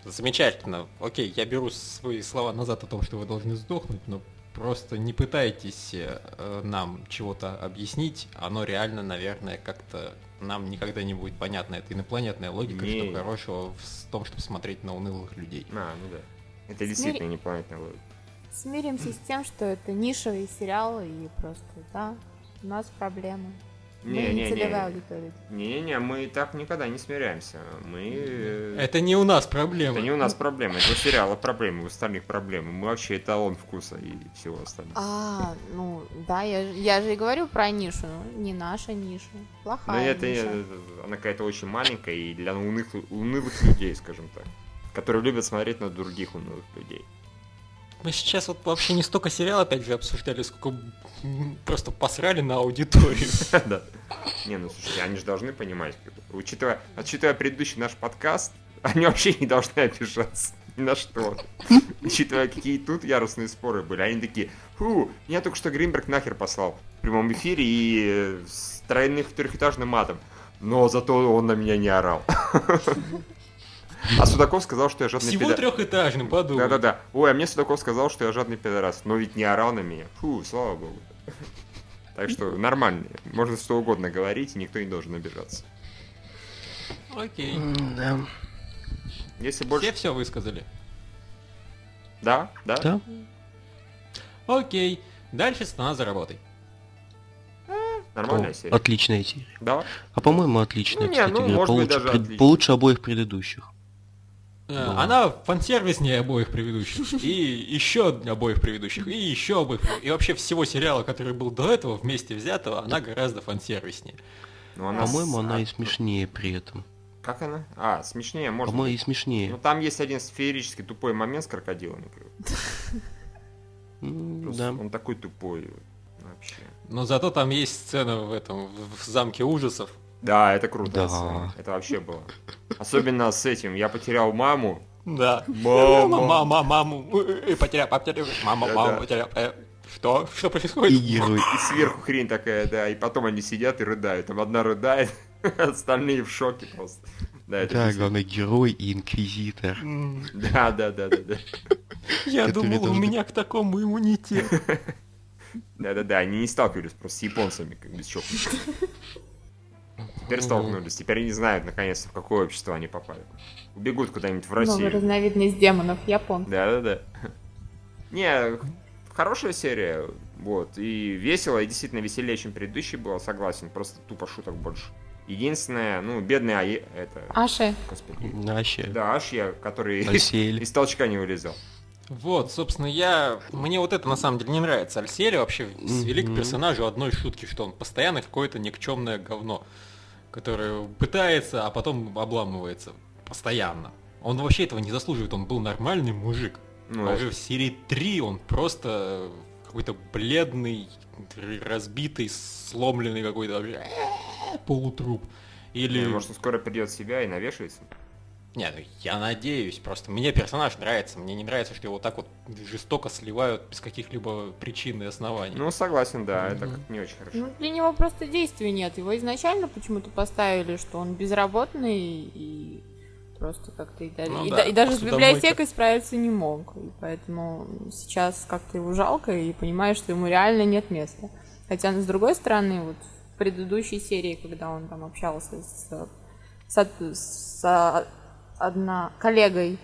Speaker 1: замечательно. Окей, я беру свои слова назад о том, что вы должны сдохнуть, но Просто не пытайтесь э, нам чего-то объяснить, оно реально, наверное, как-то нам никогда не будет понятно. Это инопланетная логика, не... что хорошего в том, чтобы смотреть на унылых людей.
Speaker 4: А, ну да. Это действительно Смир... непонятная логика.
Speaker 3: Смиримся с тем, что это нишевый сериал, и просто, да, у нас проблемы.
Speaker 4: Не, не, не, не, не, мы так никогда не смиряемся. Мы...
Speaker 1: Это не у нас проблема.
Speaker 4: Это не у нас проблема, это у сериала проблемы, у остальных проблемы. Мы вообще эталон вкуса и всего остального.
Speaker 3: А, ну, да, я, я же и говорю про нишу, не наша ниша, плохая Но это, ниша.
Speaker 4: она какая-то очень маленькая и для унылых, унылых людей, скажем так, которые любят смотреть на других унылых людей.
Speaker 1: Мы сейчас вот вообще не столько сериал опять же обсуждали, сколько просто посрали на аудиторию.
Speaker 4: Да. Не, ну слушайте, они же должны понимать, учитывая, учитывая предыдущий наш подкаст, они вообще не должны обижаться ни на что. Учитывая, какие тут яростные споры были, они такие, фу, меня только что Гринберг нахер послал в прямом эфире и с тройным трехэтажным матом. Но зато он на меня не орал. А Судаков сказал, что я жадный
Speaker 1: Всего пидор... трехэтажным, подумай.
Speaker 4: Да-да-да. Ой, а мне Судаков сказал, что я жадный пидорас. Но ведь не орал на меня. Фу, слава богу. Так что нормально. Можно что угодно говорить, и никто не должен обижаться.
Speaker 1: Окей.
Speaker 2: Да.
Speaker 1: Если больше... Все все высказали?
Speaker 4: Да, да. Да.
Speaker 1: Окей. Дальше страна за работой.
Speaker 4: Нормальная О, серия.
Speaker 2: Отличная серия.
Speaker 4: Да.
Speaker 2: А по-моему отличная, ну, не, кстати, ну, может получше, быть, даже получше обоих предыдущих.
Speaker 1: Э, она фан-сервиснее обоих предыдущих, и еще обоих предыдущих, и еще обоих, и вообще всего сериала, который был до этого, вместе взятого, она гораздо фан-сервиснее.
Speaker 2: Ну, она По-моему, с... она и смешнее при этом.
Speaker 4: Как она? А, смешнее, может
Speaker 2: По-моему, и смешнее.
Speaker 4: Ну, там есть один сферический тупой момент с крокодилами. Да. Он такой тупой вообще.
Speaker 1: Но зато там есть сцена в этом, в замке ужасов,
Speaker 4: да, это круто. Да. Это вообще было. Особенно с этим. Я потерял маму.
Speaker 1: Да. Мама. Мама, маму. Потерял, потерял. Мама, маму потерял. Э, что? Что происходит?
Speaker 4: И, и сверху хрень такая, да. И потом они сидят и рыдают. Там одна рыдает, остальные в шоке просто.
Speaker 2: Да, это да главный герой и инквизитор.
Speaker 4: Да, да, да, да, да.
Speaker 1: Я думал, у меня к такому иммунитет.
Speaker 4: Да-да-да, они не сталкивались просто с японцами, как без чокнутых. Теперь столкнулись, теперь не знают, наконец-то, в какое общество они попали. Убегут куда-нибудь в Россию. Новая
Speaker 3: разновидность демонов, япон.
Speaker 4: Да-да-да. Не, хорошая серия, вот, и весело, и действительно веселее, чем предыдущий был, согласен, просто тупо шуток больше. Единственное, ну, бедный Ае... это...
Speaker 3: Аши.
Speaker 4: Господи.
Speaker 2: Аща.
Speaker 4: Да, Ашья, который
Speaker 2: Альсель.
Speaker 4: из толчка не вылезал.
Speaker 1: Вот, собственно, я... Мне вот это на самом деле не нравится. Альсери вообще свели к
Speaker 2: Мгм.
Speaker 1: персонажу одной шутки, что он постоянно какое-то никчемное говно, которое пытается, а потом обламывается. Постоянно. Он вообще этого не заслуживает, он был нормальный мужик.
Speaker 4: Ну,
Speaker 1: а уже в серии 3 он просто какой-то бледный, разбитый, сломленный какой-то вообще полутруп. Или...
Speaker 4: Может, он скоро придет в себя и навешается?
Speaker 1: Нет, ну, я надеюсь, просто мне персонаж нравится, мне не нравится, что его так вот жестоко сливают без каких-либо причин и оснований.
Speaker 4: Ну, согласен, да, это
Speaker 1: Мгм.
Speaker 4: как-то не очень хорошо.
Speaker 3: Ну, для него просто действий нет. Его изначально почему-то поставили, что он безработный и просто как-то и, даже,
Speaker 1: Ну
Speaker 3: и
Speaker 1: да,
Speaker 3: и даже с библиотекой справиться не мог. И поэтому сейчас как-то его жалко и понимаешь, что ему реально нет места. Хотя, ну, с другой стороны, вот в предыдущей серии, когда он там общался с, с, с одна коллегой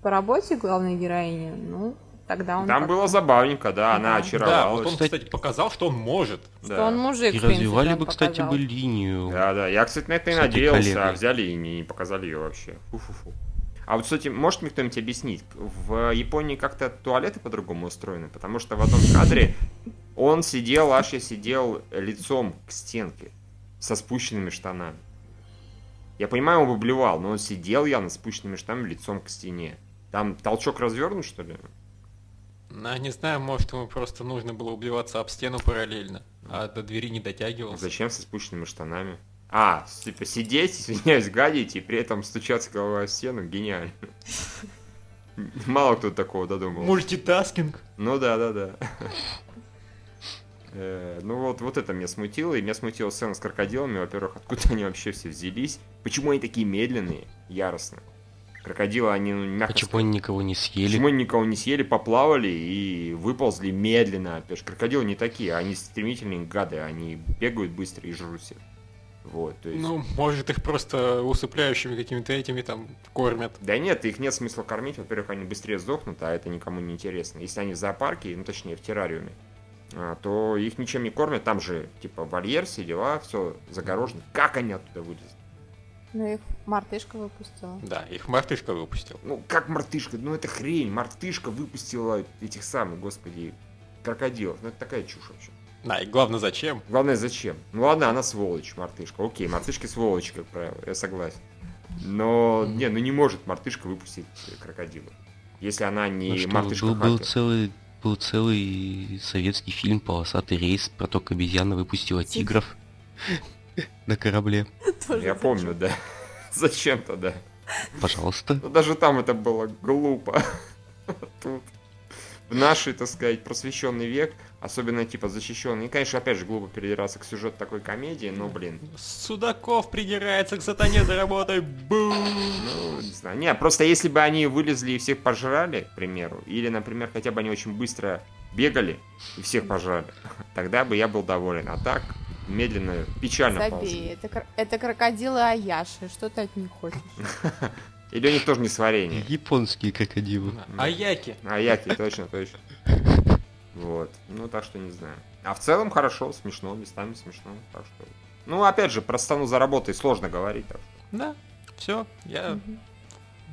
Speaker 3: по работе главной героини, ну, тогда он
Speaker 4: Там было забавненько, да, она
Speaker 3: Да.
Speaker 1: да,
Speaker 4: очаровалась.
Speaker 1: вот он,
Speaker 2: Кстати-
Speaker 1: кстати, показал, что он может.
Speaker 3: что
Speaker 4: Да.
Speaker 3: он мужик,
Speaker 2: И
Speaker 3: принципе,
Speaker 2: развивали бы, кстати,
Speaker 3: показал.
Speaker 2: бы линию.
Speaker 4: Да, да. Я, кстати, на это и надеялся, а
Speaker 2: коллегой.
Speaker 4: взяли и не показали ее вообще. Фу-фу-фу. А вот, кстати, может мне кто-нибудь объяснить, в Японии как-то туалеты по-другому устроены? Потому что в одном кадре он сидел, аж я сидел лицом к стенке со спущенными штанами. Я понимаю, он бы блевал, но он сидел явно с спущенными штанами лицом к стене. Там толчок развернут, что ли?
Speaker 1: Ну, не знаю, может, ему просто нужно было убиваться об стену параллельно, а до двери не дотягивался.
Speaker 4: Зачем со спущенными штанами? А, типа сидеть, извиняюсь, гадить и при этом стучаться головой о стену, гениально. Мало кто такого додумал.
Speaker 1: Multitasking.
Speaker 4: Ну да, да, да. Э, Ну вот, вот это меня смутило, и меня смутила сцена с крокодилами. Во-первых, откуда они вообще все взялись? Почему они такие медленные, яростные? Крокодилы, они, ну, мягко
Speaker 2: Почему
Speaker 4: сказать,
Speaker 2: они никого не съели?
Speaker 4: Почему они никого не съели, поплавали и выползли медленно опять же. Крокодилы не такие, они стремительные гады, они бегают быстро и жрут всех. Вот, то есть...
Speaker 1: Ну, может, их просто усыпляющими какими-то этими там кормят.
Speaker 4: Да нет, их нет смысла кормить. Во-первых, они быстрее сдохнут, а это никому не интересно. Если они в зоопарке, ну точнее в террариуме, то их ничем не кормят. Там же, типа, вольер, все дела, все загорожено. Как они оттуда вылезут?
Speaker 3: Ну, их мартышка выпустила.
Speaker 1: Да, их мартышка выпустил.
Speaker 4: Ну, как мартышка? Ну, это хрень. Мартышка выпустила этих самых, господи, крокодилов. Ну, это такая чушь вообще.
Speaker 1: Да, и главное, зачем?
Speaker 4: Главное, зачем? Ну ладно, она сволочь, мартышка. Окей, мартышки сволочи, как правило, я согласен. Но, не, ну не может мартышка выпустить крокодила. Если она
Speaker 2: Ну
Speaker 4: не
Speaker 2: что,
Speaker 4: мартышка
Speaker 2: был, был целый был целый советский фильм «Полосатый рейс» про то, как обезьяна выпустила
Speaker 3: Тигр.
Speaker 2: тигров на корабле.
Speaker 4: Я помню, да. Зачем-то, да.
Speaker 2: Пожалуйста.
Speaker 4: Но даже там это было глупо. Тут в нашей, так сказать, просвещенный век, особенно типа защищенный. И, конечно, опять же, глупо передираться к сюжету такой комедии, но, блин,
Speaker 1: Судаков придирается к сатане за работой. Бу!
Speaker 4: Ну, не знаю. Не, просто если бы они вылезли и всех пожрали, к примеру, или, например, хотя бы они очень быстро бегали и всех пожрали, тогда бы я был доволен. А так, медленно, печально
Speaker 3: Забей,
Speaker 4: ползли.
Speaker 3: это, кр- это крокодилы Аяши, что ты от них хочешь?
Speaker 4: Или у них тоже не сварение.
Speaker 2: Японские крокодилы.
Speaker 1: А яки?
Speaker 4: А яки, точно, точно. Вот. Ну, так что не знаю. А в целом хорошо, смешно, местами смешно. Так что... Ну, опять же, про стану за работой сложно говорить. Так что.
Speaker 1: Да, все, я...
Speaker 3: Мгм.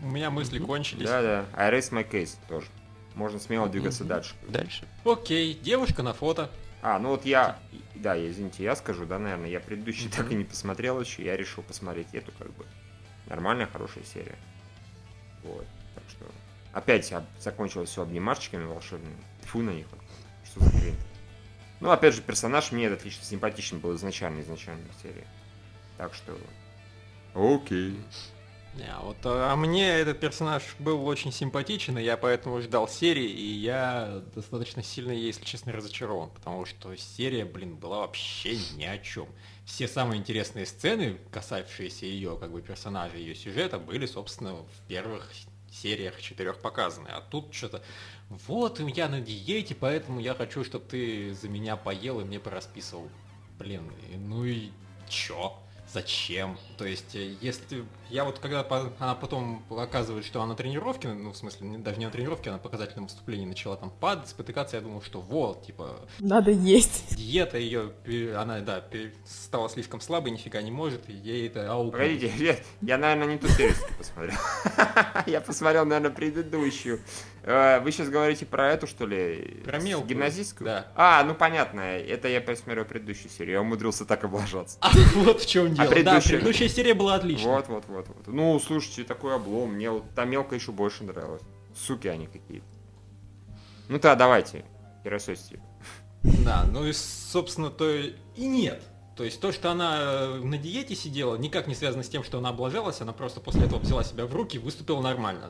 Speaker 1: У меня мысли кончились.
Speaker 4: Да-да, I raise my case тоже. Можно смело двигаться
Speaker 1: Мгм.
Speaker 4: дальше.
Speaker 2: Дальше.
Speaker 1: Окей, девушка на фото.
Speaker 4: А, ну вот я, да, извините, я скажу, да, наверное, я предыдущий так и не посмотрел еще, я решил посмотреть эту, как бы, нормальная, хорошая серия. Вот, так что, опять закончилось все обнимашечками волшебными, фу на них. Что за хрень Ну, опять же, персонаж мне этот лично симпатичен был изначально, изначально в серии. Так что, окей.
Speaker 1: Не, а вот, а мне этот персонаж был очень симпатичен, и я поэтому ждал серии, и я достаточно сильно, если честно, разочарован, потому что серия, блин, была вообще ни о чем. Все самые интересные сцены, касавшиеся ее, как бы, персонажа, ее сюжета, были, собственно, в первых сериях четырех показаны. А тут что-то, вот я на диете, поэтому я хочу, чтобы ты за меня поел и мне порасписывал. Блин, ну и чё? Зачем? То есть, э, если... Я вот когда она потом показывает, что она на тренировке, ну, в смысле, даже не на тренировке, а на показательном выступлении начала там падать, спотыкаться, я думал, что вот, типа...
Speaker 3: Надо есть.
Speaker 1: Диета ее, она, да, стала слишком слабой, нифига не может, и ей это
Speaker 4: ауп. Погодите, я, я, наверное, не ту серию посмотрел. Я посмотрел, наверное, предыдущую. Э, вы сейчас говорите про эту, что ли?
Speaker 1: Про мелкую.
Speaker 4: Гимназистскую?
Speaker 1: Да.
Speaker 4: А, ну понятно. Это я посмотрел предыдущую серию. Я умудрился так облажаться.
Speaker 1: А вот в чем дело. А предыдущая... Да, предыдущая серия была отличная.
Speaker 4: Вот, вот, вот, вот. Ну, слушайте, такой облом. Мне вот та мелкая еще больше нравилась. Суки они какие-то. Ну да, давайте. Херосости.
Speaker 1: Да, ну и, собственно, то и нет. То есть то, что она э, на диете сидела, никак не связано с тем, что она облажалась, она просто после этого взяла себя в руки и выступила нормально.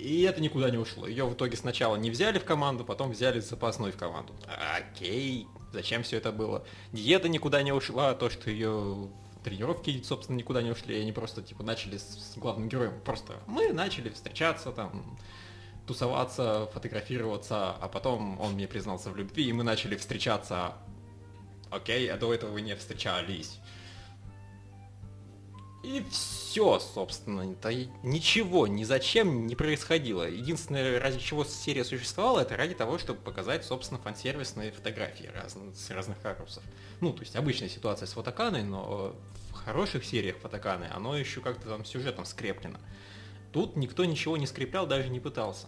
Speaker 1: И это никуда не ушло. Ее в итоге сначала не взяли в команду, потом взяли запасной в команду. Окей, зачем все это было? Диета никуда не ушла, то, что ее тренировки, собственно, никуда не ушли, они просто, типа, начали с главным героем. Просто мы начали встречаться, там, тусоваться, фотографироваться, а потом он мне признался в любви, и мы начали встречаться. Окей, а до этого вы не встречались. И все, собственно, ничего, ни зачем не происходило. Единственное, ради чего серия существовала, это ради того, чтобы показать, собственно, фан-сервисные фотографии раз, с разных ракурсов. Ну, то есть обычная ситуация с фотоканой, но в хороших сериях фотоканы оно еще как-то там сюжетом скреплено. Тут никто ничего не скреплял, даже не пытался.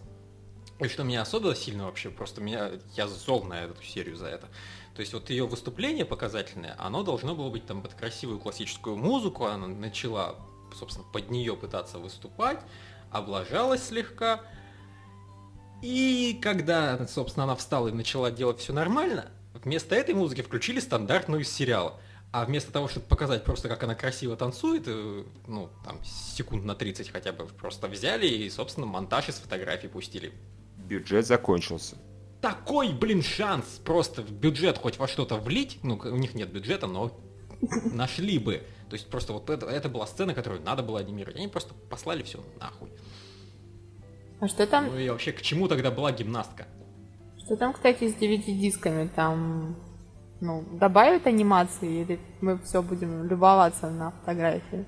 Speaker 1: И что меня особенно сильно вообще, просто меня, я зол на эту серию за это. То есть вот ее выступление показательное, оно должно было быть там под красивую классическую музыку, она начала, собственно, под нее пытаться выступать, облажалась слегка, и когда, собственно, она встала и начала делать все нормально, вместо этой музыки включили стандартную из сериала. А вместо того, чтобы показать просто, как она красиво танцует, э, ну, там, секунд на 30 хотя бы, просто взяли и, собственно, монтаж из фотографий пустили.
Speaker 4: Бюджет закончился
Speaker 1: такой, блин, шанс просто в бюджет хоть во что-то влить, ну, у них нет бюджета, но нашли бы. То есть просто вот это, это была сцена, которую надо было анимировать. Они просто послали все нахуй.
Speaker 3: А что там?
Speaker 1: Ну и вообще, к чему тогда была гимнастка?
Speaker 3: Что там, кстати, с DVD-дисками? Там, ну, добавят анимации или мы все будем любоваться на фотографии?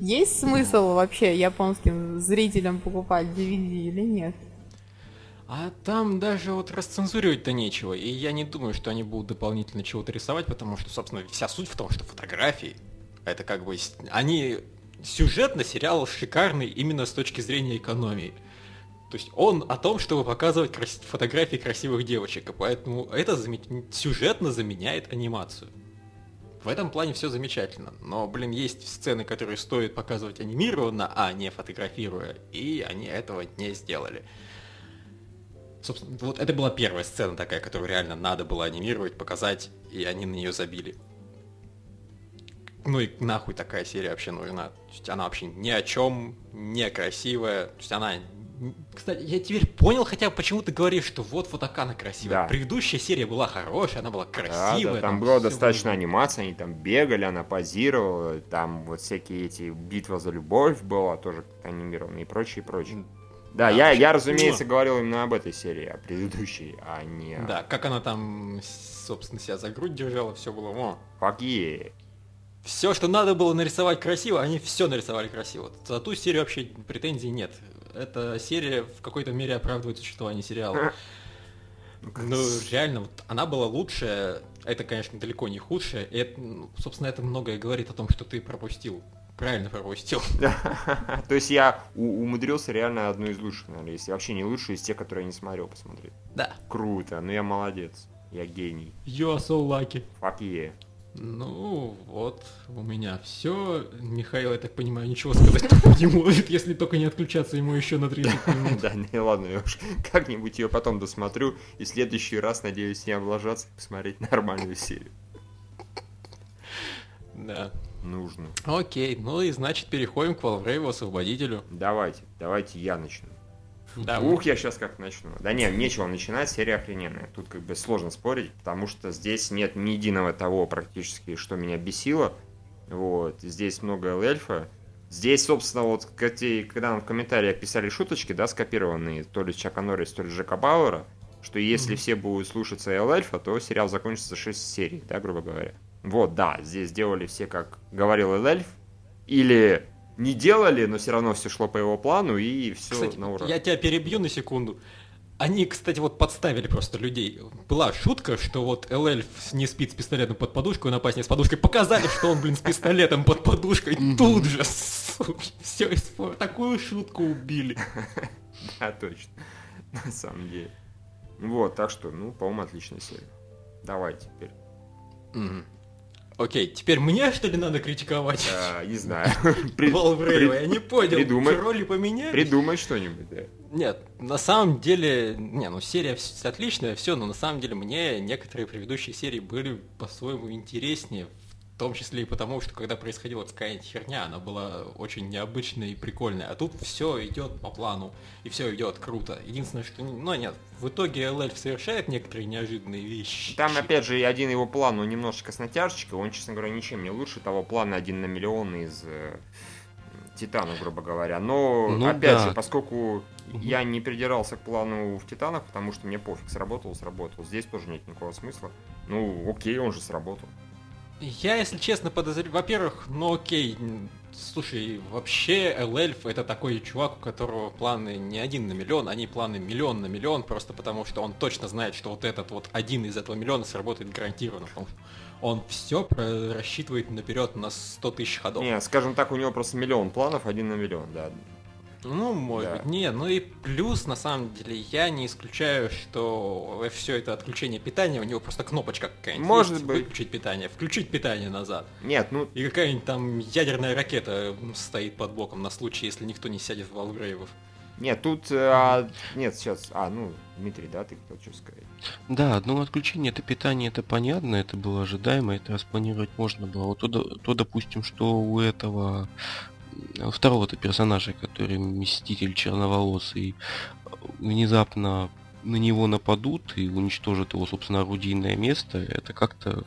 Speaker 3: Есть смысл вообще японским зрителям покупать DVD или нет?
Speaker 1: А там даже вот расцензуривать-то нечего, и я не думаю, что они будут дополнительно чего-то рисовать, потому что, собственно, вся суть в том, что фотографии, это как бы, они сюжетно сериал шикарный именно с точки зрения экономии. То есть он о том, чтобы показывать крас... фотографии красивых девочек, и поэтому это зам... сюжетно заменяет анимацию. В этом плане все замечательно. Но, блин, есть сцены, которые стоит показывать анимированно, а не фотографируя, и они этого не сделали. Собственно, вот это была первая сцена такая, которую реально надо было анимировать, показать, и они на нее забили. Ну и нахуй такая серия вообще нужна. То есть она вообще ни о чем, некрасивая. То есть она... Кстати, я теперь понял хотя бы, почему ты говоришь, что вот Фотокана красивая. Да. Предыдущая серия была хорошая, она была красивая.
Speaker 4: Да, да, там, там было достаточно было... анимации, они там бегали, она позировала, там вот всякие эти битвы за любовь была тоже анимирована и прочее, и прочее. Да, я, я, разумеется, но... говорил именно об этой серии, о предыдущей, а не...
Speaker 1: Да, как она там, собственно, себя за грудь держала, все было, о.
Speaker 4: Yeah.
Speaker 1: Все, что надо было нарисовать красиво, они все нарисовали красиво. За ту серию вообще претензий нет. Эта серия в какой-то мере оправдывает существование сериала. Ну, реально, вот она была лучшая, это, конечно, далеко не худшая, и, это, ну, собственно, это многое говорит о том, что ты пропустил Правильно пропустил.
Speaker 4: То есть я умудрился реально одну из лучших, наверное, если вообще не лучшую из тех, которые я не смотрел, посмотреть.
Speaker 1: Да.
Speaker 4: Круто, ну я молодец. Я гений.
Speaker 1: You are so lucky.
Speaker 4: Fuck yeah.
Speaker 1: Ну, вот, у меня все. Михаил, я так понимаю, ничего сказать не может, если только не отключаться ему еще на 30 минут.
Speaker 4: Да, не ладно, я уж как-нибудь ее потом досмотрю, и в следующий раз, надеюсь, не облажаться и посмотреть нормальную серию.
Speaker 1: Да
Speaker 4: нужно.
Speaker 1: Окей, ну и значит переходим к Валврейву освободителю.
Speaker 4: Давайте, давайте я начну. Да. Ух, я сейчас как начну. Да нет, нечего начинать, серия охрененная. Тут как бы сложно спорить, потому что здесь нет ни единого того практически, что меня бесило. Вот, здесь много эльфа. Здесь, собственно, вот когда нам в комментариях писали шуточки, да, скопированные то ли Чака Норрис, то ли Джека Бауэра, что если mm-hmm. все будут слушаться Эл Эльфа, то сериал закончится за 6 серий, да, грубо говоря. Вот, да, здесь сделали все, как говорил Эльф. Или не делали, но все равно все шло по его плану, и все
Speaker 1: Кстати,
Speaker 4: на ура.
Speaker 1: я тебя перебью на секунду. Они, кстати, вот подставили просто людей. Была шутка, что вот ЛЛ не спит с пистолетом под подушкой, он опаснее с подушкой. Показали, что он, блин, с пистолетом под подушкой. Тут же, все, такую шутку убили.
Speaker 4: Да, точно. На самом деле. Вот, так что, ну, по-моему, отличная серия. Давай теперь.
Speaker 1: Окей, теперь мне, что ли, надо критиковать?
Speaker 4: А, не знаю.
Speaker 1: Волврейва, я не понял,
Speaker 4: придумай,
Speaker 1: роли поменялись?
Speaker 4: Придумай что-нибудь, да.
Speaker 1: Нет, на самом деле, не, ну серия отличная, все, но на самом деле мне некоторые предыдущие серии были по-своему интереснее, в том числе и потому, что когда происходила какая-нибудь херня, она была очень необычная и прикольная. А тут все идет по плану, и все идет круто. Единственное, что... Ну нет, в итоге ЛЛ совершает некоторые неожиданные вещи.
Speaker 4: Там, опять же, один его план, он немножечко с натяжечкой. Он, честно говоря, ничем не лучше того плана один на миллион из э, Титана, грубо говоря. Но, ну, опять да. же, поскольку угу. я не придирался к плану в Титанах, потому что мне пофиг, сработал, сработал. Здесь тоже нет никакого смысла. Ну, окей, он же сработал.
Speaker 1: Я, если честно, подозреваю... Во-первых, ну окей, слушай, вообще Эльф это такой чувак, у которого планы не один на миллион, они планы миллион на миллион, просто потому что он точно знает, что вот этот вот один из этого миллиона сработает гарантированно. Что он все рассчитывает наперед на 100 тысяч ходов.
Speaker 4: Не, скажем так, у него просто миллион планов, один на миллион, да.
Speaker 1: Ну, может да. быть, не, ну и плюс, на самом деле, я не исключаю, что все это отключение питания, у него просто кнопочка какая-нибудь
Speaker 4: Может
Speaker 1: есть,
Speaker 4: быть.
Speaker 1: выключить питание, включить питание назад.
Speaker 4: Нет, ну...
Speaker 1: И какая-нибудь там ядерная ракета стоит под боком на случай, если никто не сядет в Валгрейвов.
Speaker 4: Нет, тут... А, нет, сейчас... А, ну, Дмитрий, да, ты хотел что сказать?
Speaker 2: Да, ну отключение это питание, это понятно, это было ожидаемо, это распланировать можно было. Вот то, то допустим, что у этого второго-то персонажа, который Мститель черноволосый, внезапно на него нападут и уничтожат его, собственно, орудийное место, это как-то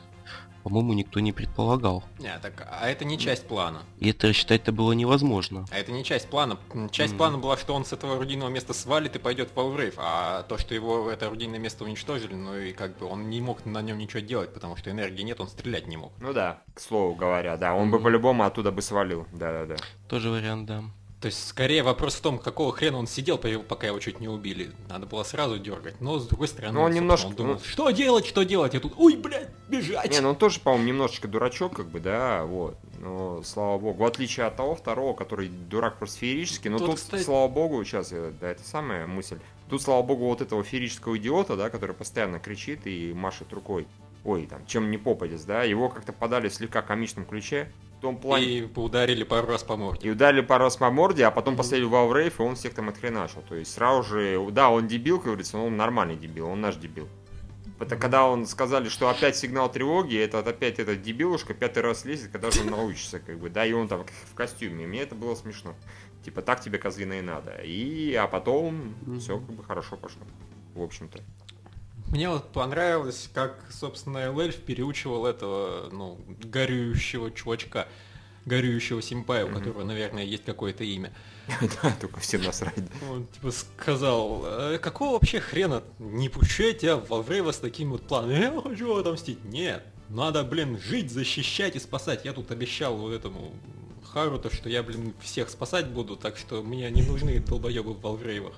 Speaker 2: по-моему, никто не предполагал.
Speaker 1: Не, так, а это не часть плана.
Speaker 2: И это рассчитать-то было невозможно.
Speaker 1: А это не часть плана. Часть mm. плана была, что он с этого орудийного места свалит и пойдет в Валврейв, а то, что его это орудийное место уничтожили, ну и как бы он не мог на нем ничего делать, потому что энергии нет, он стрелять не мог.
Speaker 4: Ну да, к слову говоря, да, он mm. бы по-любому оттуда бы свалил, да-да-да.
Speaker 2: Тоже вариант, да.
Speaker 1: То есть, скорее вопрос в том, какого хрена он сидел, пока его чуть не убили. Надо было сразу дергать. Но, с другой стороны,
Speaker 4: ну, он немножко... он
Speaker 1: думал, ну... что делать, что делать? Я тут, ой, блядь, бежать!
Speaker 4: Не, ну он тоже, по-моему, немножечко дурачок, как бы, да, вот. Но, слава богу, в отличие от того второго, который дурак просто феерический, но тут, тут кстати... слава богу, сейчас, да, это самая мысль. Тут, слава богу, вот этого феерического идиота, да, который постоянно кричит и машет рукой. Ой, там, чем не попадец, да, его как-то подали в слегка комичном ключе
Speaker 1: том плане... И ударили пару раз по морде.
Speaker 4: И ударили пару раз по морде, а потом mm-hmm. поставили Вау Рейф, и он всех там отхреначил. То есть сразу же, да, он дебил, как говорится, но он нормальный дебил, он наш дебил. Это когда он сказали, что опять сигнал тревоги, это опять этот дебилушка пятый раз лезет, когда же он научится, как бы, да, и он там в костюме. И мне это было смешно. Типа, так тебе козлина и надо. И, а потом mm-hmm. все как бы хорошо пошло. В общем-то.
Speaker 1: Мне вот понравилось, как, собственно, Эльф переучивал этого, ну, горюющего чувачка, горюющего симпая, у которого, наверное, есть какое-то имя.
Speaker 4: Да, только всем насрать.
Speaker 1: Он типа сказал, «А какого вообще хрена не пущу я тебя в Алврейва с таким вот планом? Я хочу отомстить. Нет, надо, блин, жить, защищать и спасать. Я тут обещал вот этому Харуто, что я, блин, всех спасать буду, так что мне не нужны долбоебы в Валврейвах.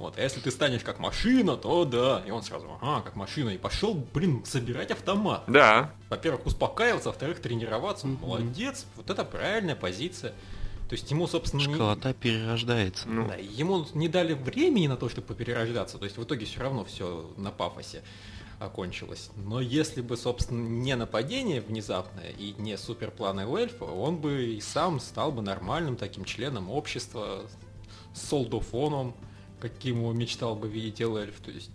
Speaker 1: Вот, а если ты станешь как машина, то да. И он сразу, ага, как машина. И пошел, блин, собирать автомат.
Speaker 4: Да.
Speaker 1: Во-первых, успокаиваться, во-вторых, тренироваться. Mm-hmm. Молодец, вот это правильная позиция. То есть ему, собственно...
Speaker 2: Школота не... перерождается.
Speaker 1: Ну. Да, ему не дали времени на то, чтобы поперерождаться. То есть в итоге все равно все на пафосе окончилось. Но если бы, собственно, не нападение внезапное и не суперпланы эльфа, он бы и сам стал бы нормальным таким членом общества, с солдофоном, каким его мечтал бы видеть Эльф. То есть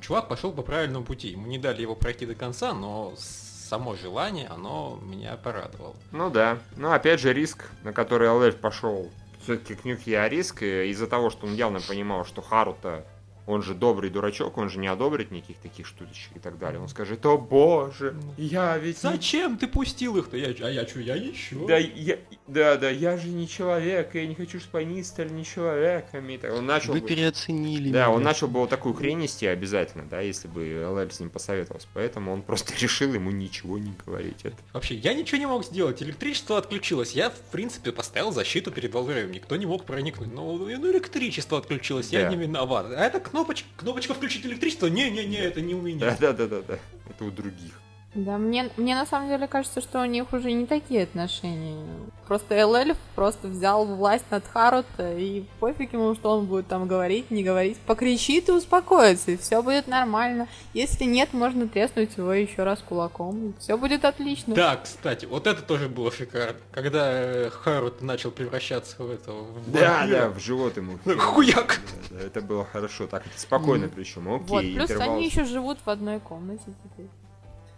Speaker 1: чувак пошел по правильному пути. Ему не дали его пройти до конца, но само желание, оно меня порадовало.
Speaker 4: Ну да. Ну опять же риск, на который Эльф пошел. Все-таки к Нюхе риск из-за того, что он явно понимал, что Харута он же добрый дурачок, он же не одобрит никаких таких штучек и так далее. Он скажет, о боже, я ведь...
Speaker 1: Зачем ты пустил их-то? Я, а я что, я ничего.
Speaker 4: Да, я, да, да, я же не человек, я не хочу, чтобы они стали не человеками. Он начал
Speaker 2: Вы
Speaker 4: бы...
Speaker 2: переоценили
Speaker 4: Да,
Speaker 2: меня.
Speaker 4: он начал бы вот такую хрень нести обязательно, да, если бы ЛЛ с ним посоветовался. Поэтому он просто решил ему ничего не говорить. Это.
Speaker 1: Вообще, я ничего не мог сделать. Электричество отключилось. Я, в принципе, поставил защиту перед Валвреем. Никто не мог проникнуть. Ну, ну электричество отключилось, я
Speaker 4: Да.
Speaker 1: не виноват. А это кнопочка, кнопочка включить электричество? Не-не-не, это не у меня.
Speaker 4: Да, да, да, да, да. Это у других.
Speaker 3: Да, мне, мне на самом деле кажется, что у них уже не такие отношения. Просто ЛЛ просто взял власть над Харуто, и пофиг ему, что он будет там говорить, не говорить. Покричит и успокоится, и все будет нормально. Если нет, можно треснуть его еще раз кулаком, все будет отлично.
Speaker 1: Да, кстати, вот это тоже было шикарно. Когда э, Харут начал превращаться в этого в
Speaker 4: Да,
Speaker 1: вампира.
Speaker 4: да, в живот ему.
Speaker 1: Хуяк!
Speaker 4: Да, да, это было хорошо. Так, спокойно причем. Окей,
Speaker 3: вот, плюс
Speaker 4: интервал.
Speaker 3: они еще живут в одной комнате теперь.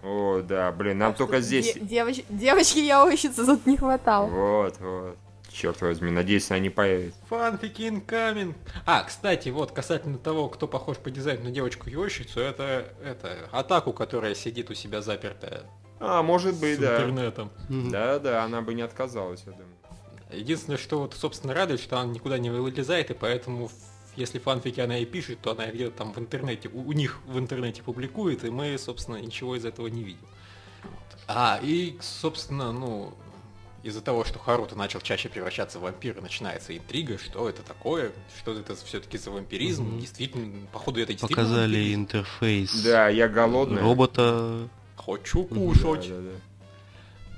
Speaker 4: О, да, блин, нам
Speaker 3: Так
Speaker 4: только здесь...
Speaker 3: де- девоч- девочки яойщицы тут не хватало.
Speaker 4: Вот, вот. Черт возьми, надеюсь, они появятся.
Speaker 1: Фанфики incoming. А, кстати, вот касательно того, кто похож по дизайну на девочку-ёщицу, это, это атаку, которая сидит у себя запертая
Speaker 4: А, может
Speaker 1: с
Speaker 4: быть, да.
Speaker 1: интернетом.
Speaker 4: Да, да, она бы не отказалась, я думаю.
Speaker 1: Единственное, что вот, собственно, радует, что она никуда не вылезает, и поэтому, если фанфики она и пишет, то она где-то там в интернете, у, у них в интернете публикует, и мы, собственно, ничего из этого не видим. А, и, собственно, ну, из-за того, что Харуто начал чаще превращаться в вампира, начинается интрига, что это такое, что это все-таки за вампиризм,
Speaker 2: Мгм.
Speaker 1: действительно, походу, это действительно
Speaker 2: Показали
Speaker 1: вампиризм.
Speaker 2: интерфейс
Speaker 4: Да, я голодный.
Speaker 2: робота.
Speaker 1: Хочу кушать.
Speaker 4: Да, да, да.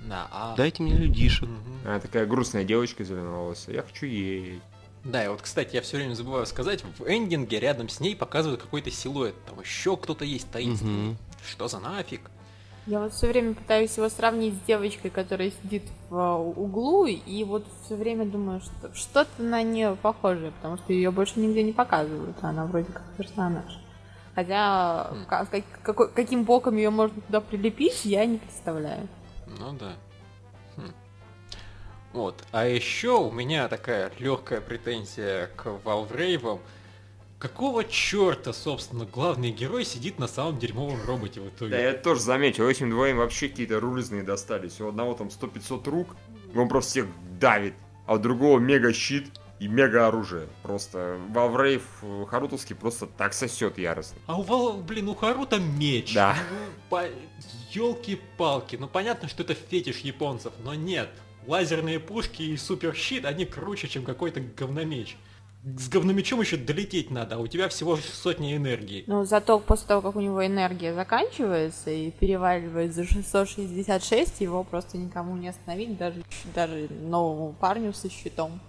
Speaker 1: Да, а...
Speaker 2: Дайте мне людишек.
Speaker 1: Мгм.
Speaker 4: Она такая грустная девочка зеленоволосая. Я хочу ей.
Speaker 1: Да, и вот, кстати, я все время забываю сказать, в эндинге рядом с ней показывают какой-то силуэт. Там еще кто-то есть таинственный.
Speaker 2: Мгм.
Speaker 1: Что за нафиг?
Speaker 3: Я вот все время пытаюсь его сравнить с девочкой, которая сидит в а, углу, и вот все время думаю, что что-то на нее похожее, потому что ее больше нигде не показывают, а она вроде как персонаж. Хотя
Speaker 1: Хм.
Speaker 3: ка- как- какой- каким боком ее можно туда прилепить, я не представляю.
Speaker 1: Ну да. Вот. А еще у меня такая легкая претензия к Валврейвам. Какого черта, собственно, главный герой сидит на самом дерьмовом роботе в итоге?
Speaker 4: Да, я тоже заметил, этим двоим вообще какие-то рулизные достались. У одного там 100-500 рук, он просто всех давит, а у другого мега щит и мега оружие. Просто Валврейв э, Харутовский просто так сосет яростно.
Speaker 1: А у Вал, блин, у Харута меч.
Speaker 4: Да.
Speaker 1: Елки-палки. Ну понятно, что это фетиш японцев, но нет. Лазерные пушки и суперщит, они круче, чем какой-то говномеч. С говномечом еще долететь надо, а у тебя всего сотни энергии.
Speaker 3: Но зато после того, как у него энергия заканчивается и переваливает за 666, его просто никому не остановить, даже, даже новому парню со щитом.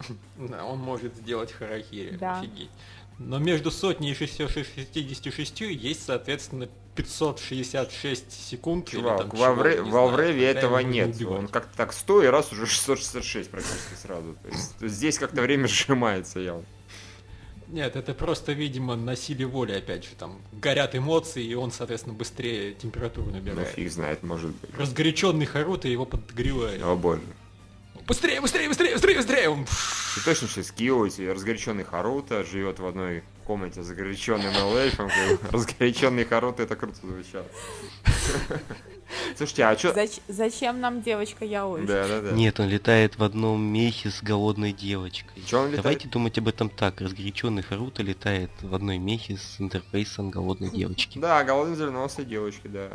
Speaker 1: Да, он может сделать харакири,
Speaker 3: Да.
Speaker 1: офигеть. Но между сотней и 666 есть, соответственно, 566 секунд.
Speaker 4: Чувак,
Speaker 1: там
Speaker 4: в
Speaker 1: чего,
Speaker 4: Валвре-
Speaker 1: не
Speaker 4: в
Speaker 1: знаю,
Speaker 4: Валвреве
Speaker 1: когда
Speaker 4: этого нет.
Speaker 1: убивать.
Speaker 4: Он как-то так сто и раз уже 666 практически сразу. То есть здесь как-то время сжимается явно.
Speaker 1: Нет, это просто, видимо, на силе воли, опять же, там горят эмоции, и он, соответственно, быстрее температуру
Speaker 4: Ну
Speaker 1: набирает.
Speaker 4: фиг знает, может быть.
Speaker 1: Разгоряченный Харуто его подогревает.
Speaker 4: О боже.
Speaker 1: Быстрее, быстрее, быстрее, быстрее, быстрее! Он
Speaker 4: Ты точно сейчас эти разгоряченный Харуто живет в одной комнате с разгоряченным эльфом. Разгоряченный Харуто, это круто звучало. Слушайте, а чё...
Speaker 3: Зач- зачем нам девочка Яой?
Speaker 4: Да, да, да.
Speaker 2: Нет, он летает в одном мехе с голодной девочкой.
Speaker 4: Чё он летает?
Speaker 2: Давайте думать об этом так. Разгоряченный Харуто летает в одной мехе с интерфейсом голодной девочки.
Speaker 4: Да, голодный зеленоволосой девочки, да.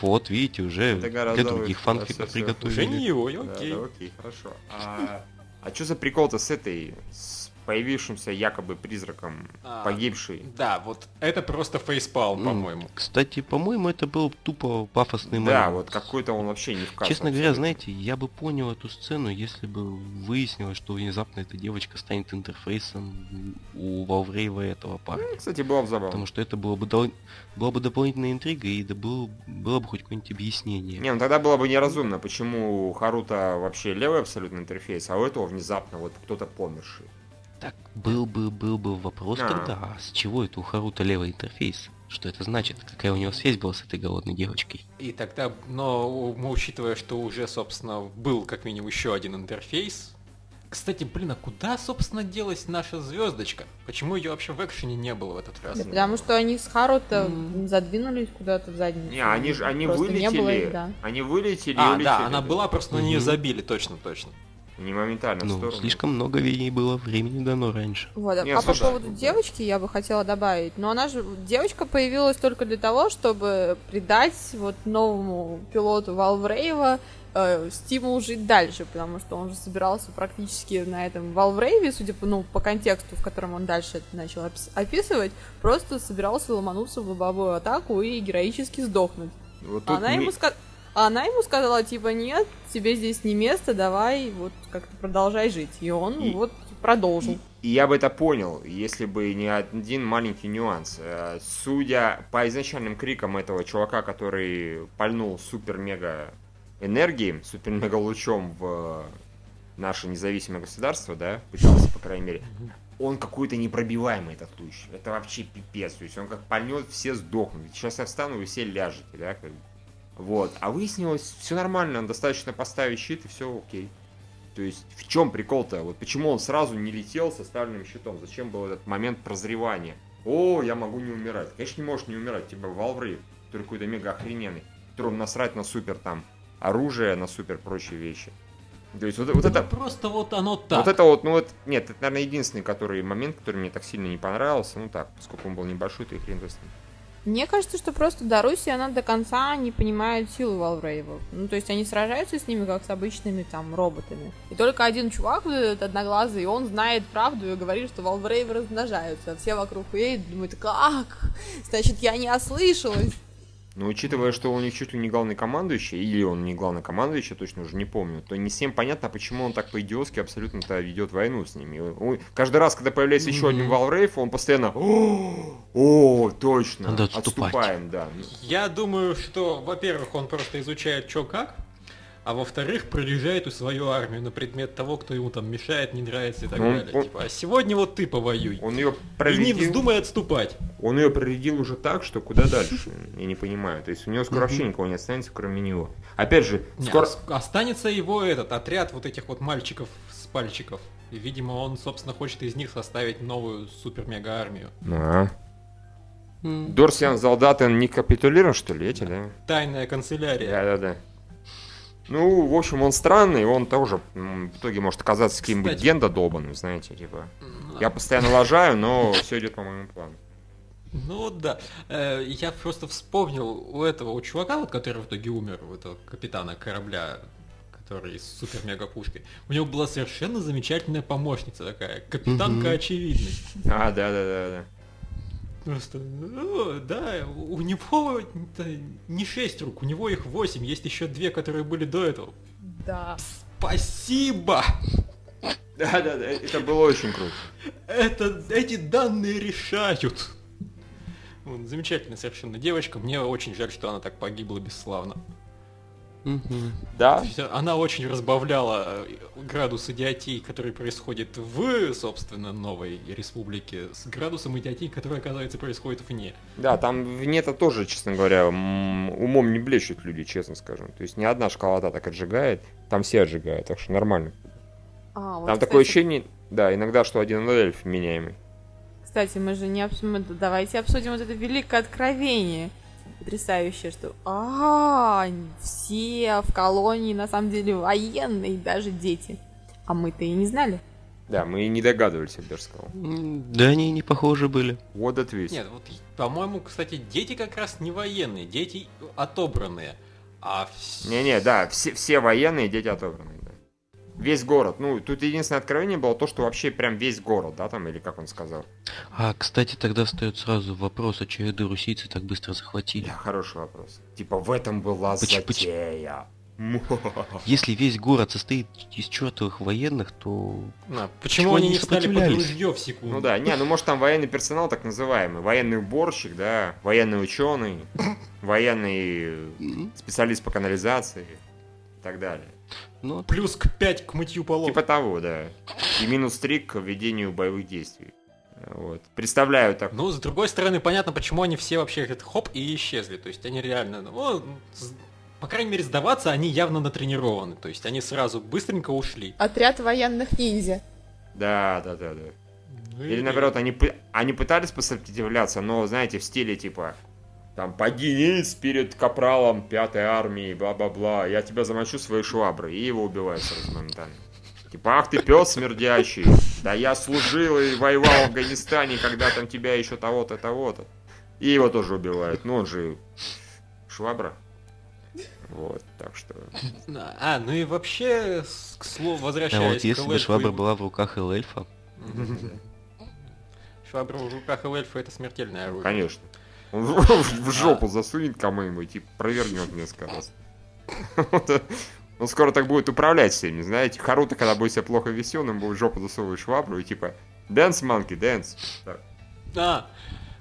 Speaker 2: Вот, видите, уже для других фанфиков
Speaker 4: всё.
Speaker 1: уже
Speaker 2: приготовили.
Speaker 1: не его, окей.
Speaker 4: да, окей, хорошо. А, а что за прикол-то с этой, с появившимся якобы призраком
Speaker 1: А,
Speaker 4: погибшей?
Speaker 1: Да, вот это просто фейспалм,
Speaker 2: М,
Speaker 1: по-моему.
Speaker 2: Кстати, по-моему, это был тупо пафосный
Speaker 4: Да,
Speaker 2: момент.
Speaker 4: вот какой-то он вообще не в касс
Speaker 2: Честно говоря, знаете, я бы понял эту сцену, если бы выяснилось, что внезапно эта девочка станет интерфейсом у Валврейва этого парня.
Speaker 4: Ну, Кстати, было бы забавно.
Speaker 2: Потому что это было бы, дол- была бы дополнительная интрига, и да был, было бы хоть какое-нибудь объяснение.
Speaker 4: Не, ну тогда было бы неразумно, почему у Харута вообще левый абсолютно интерфейс, а у этого внезапно вот кто-то померший.
Speaker 2: Так, был бы, был бы вопрос
Speaker 4: А.
Speaker 2: тогда, а с чего это у Харута левый интерфейс? Что это значит? Какая у него связь была с этой голодной девочкой?
Speaker 1: И тогда, но мы учитывая, что уже, собственно, был как минимум еще один интерфейс, Кстати, блин, а куда, собственно, делась наша звездочка? Почему ее вообще в экшене не было в этот раз?
Speaker 3: Да, потому что они с Хару-то mm. задвинулись куда-то в задницу.
Speaker 4: Не, они же они вылетели. Их, да. Они вылетели.
Speaker 1: А, улетели, да, она была, просто на нее забили, точно, точно.
Speaker 4: Не моментально
Speaker 2: ну, в сторону. слишком много ей было времени дано раньше.
Speaker 3: Вот, не, а по поводу девочки я бы хотела добавить, но она же, девочка появилась только для того, чтобы придать вот новому пилоту Валврейва э, стимул жить дальше, потому что он же собирался практически на этом Валврейве, судя по, ну, по контексту, в котором он дальше это начал описывать, просто собирался ломануться в лобовую атаку и героически сдохнуть. Вот она, ему ска... она ему сказала, типа, нет, тебе здесь не место, давай вот как-то продолжай жить. И он и... вот продолжил. И...
Speaker 4: И я бы это понял, если бы не один маленький нюанс. Э, судя по изначальным крикам этого чувака, который пальнул супер-мега энергии, супер-мега-лучом в наше независимое государство, да, пытался, по крайней мере, он какой-то непробиваемый этот луч. Это вообще пипец. То есть он как пальнет, все сдохнут. Сейчас я встану, вы все ляжете, да, как Вот. А выяснилось, все нормально, достаточно поставить щит, и все окей. То есть в чем прикол-то? Вот почему он сразу не летел с оставленным щитом? Зачем был этот момент прозревания? О, я могу не умирать. Конечно, не можешь не умирать. Тебя Валврей, который какой-то мега охрененный, которому насрать на супер там оружие, на супер прочие вещи.
Speaker 1: То есть вот, вот это... Просто вот оно так.
Speaker 4: Вот это вот, ну вот, нет, это, наверное, единственный который, момент, который мне так сильно не понравился. Ну так, поскольку он был небольшой, то и хрен с ним.
Speaker 3: Мне кажется, что просто Даруси, она до конца не понимает силы Валврейвов. Ну, то есть они сражаются с ними, как с обычными там роботами. И только один чувак, этот одноглазый, он знает правду и говорит, что Валврейвы размножаются. А все вокруг едут, думают, как? Значит, я не ослышалась.
Speaker 4: Но учитывая, что он чуть ли не главный командующий, или он не главный командующий, точно уже не помню, то не всем понятно, почему он так по-идиотски абсолютно-то ведет войну с ними. Он, каждый раз, когда появляется еще один Валрейф, он постоянно «О, точно, Надо отступаем, да».
Speaker 1: Я думаю, что, во-первых, он просто изучает что как, а во-вторых, проезжает у свою армию на предмет того, кто ему там мешает, не нравится и так он, далее. Он, типа, а сегодня вот ты повоюй.
Speaker 4: Он ее
Speaker 1: проредил, И не вздумай отступать.
Speaker 4: Он ее проредил уже так, что куда дальше? Я не понимаю. То есть у него скоро вообще никого не останется, кроме него. Опять же, скоро...
Speaker 1: останется его этот отряд вот этих вот мальчиков с пальчиков. Видимо, он, собственно, хочет из них составить новую супер-мега-армию.
Speaker 4: А. Дорсиан Залдатен не капитулировал, что ли, эти, да?
Speaker 1: Тайная канцелярия.
Speaker 4: Да-да-да. Ну, в общем, он странный, он тоже в итоге может оказаться каким-нибудь генда долбанным, знаете, типа. Я постоянно лажаю, но все идет по моему плану.
Speaker 1: Ну да. Э, я просто вспомнил у этого, у чувака, вот, который в итоге умер, у этого капитана корабля, который с супер-мега-пушкой, у него была совершенно замечательная помощница такая, капитанка очевидность.
Speaker 4: А, да-да-да-да.
Speaker 1: Просто, ну, да, у него не шесть рук, у него их восемь, есть еще две, которые были до этого.
Speaker 3: Да.
Speaker 1: Спасибо!
Speaker 4: Да, да, да, это было очень круто.
Speaker 1: Это, эти данные решают. Замечательная совершенно девочка. Мне очень жаль, что она так погибла бесславно.
Speaker 4: Да.
Speaker 1: Она очень разбавляла э, градус идиотии, который происходит в, собственно, новой республике, с градусом идиотии, который, оказывается, происходит вне.
Speaker 4: Да, там вне-то тоже, честно говоря, умом не блещут люди, честно скажем. То есть ни одна школота так отжигает, там все отжигают, так что нормально. А, вот, там кстати... такое ощущение, да, иногда, что один эльф меняемый.
Speaker 3: Кстати, мы же не обсудим, давайте обсудим вот это великое откровение потрясающее, что а, все в колонии на самом деле военные, даже дети. А мы-то и не знали.
Speaker 4: Да, мы и не догадывались, я бы даже сказал.
Speaker 2: Да они не похожи были.
Speaker 4: Вот ответ.
Speaker 1: Нет, вот, по-моему, кстати, дети как раз не военные, дети отобранные. А...
Speaker 4: Не-не, да, все, все военные, дети отобранные весь город. Ну, тут единственное откровение было то, что вообще прям весь город, да, там, или как он сказал.
Speaker 2: А, кстати, тогда встает сразу вопрос, а чего русийцы так быстро захватили? Да,
Speaker 4: хороший вопрос. Типа, в этом была Поч- затея.
Speaker 2: Если весь город состоит из чертовых военных, то...
Speaker 1: А, почему они не стали под ружье в секунду?
Speaker 4: Ну да, не, ну может там военный персонал так называемый, военный уборщик, да, военный ученый, военный специалист по канализации и так далее.
Speaker 1: Ну, Плюс к 5 к мытью полов.
Speaker 4: Типа того, да. И минус 3 к ведению боевых действий. Вот. Представляю так.
Speaker 1: Ну, с другой стороны, понятно, почему они все вообще говорят, хоп и исчезли. То есть они реально, ну, по крайней мере, сдаваться они явно натренированы. То есть они сразу быстренько ушли.
Speaker 3: Отряд военных ниндзя.
Speaker 4: Да, да, да, да. Ну, Или наоборот, они, они пытались посопротивляться, но, знаете, в стиле типа там поднись перед капралом пятой армии, бла-бла-бла, я тебя замочу своей шваброй, и его убивают сразу моментально. Типа, ах ты пес смердящий, да я служил и воевал в Афганистане, когда там тебя еще того-то, того-то. И его тоже убивают, ну он же швабра. Вот, так что...
Speaker 1: А, ну и вообще, к слову, возвращаясь
Speaker 2: А вот если бы швабра была в руках эльфа.
Speaker 1: Швабра в руках эльфа это смертельное оружие.
Speaker 4: Конечно. Он в жопу засунет кому-нибудь и провернет несколько раз. Он скоро так будет управлять всеми, знаете. Харуто, когда будет себя плохо вести, он будет в жопу засовывать швабру и типа «Dance, monkey, dance».
Speaker 1: А,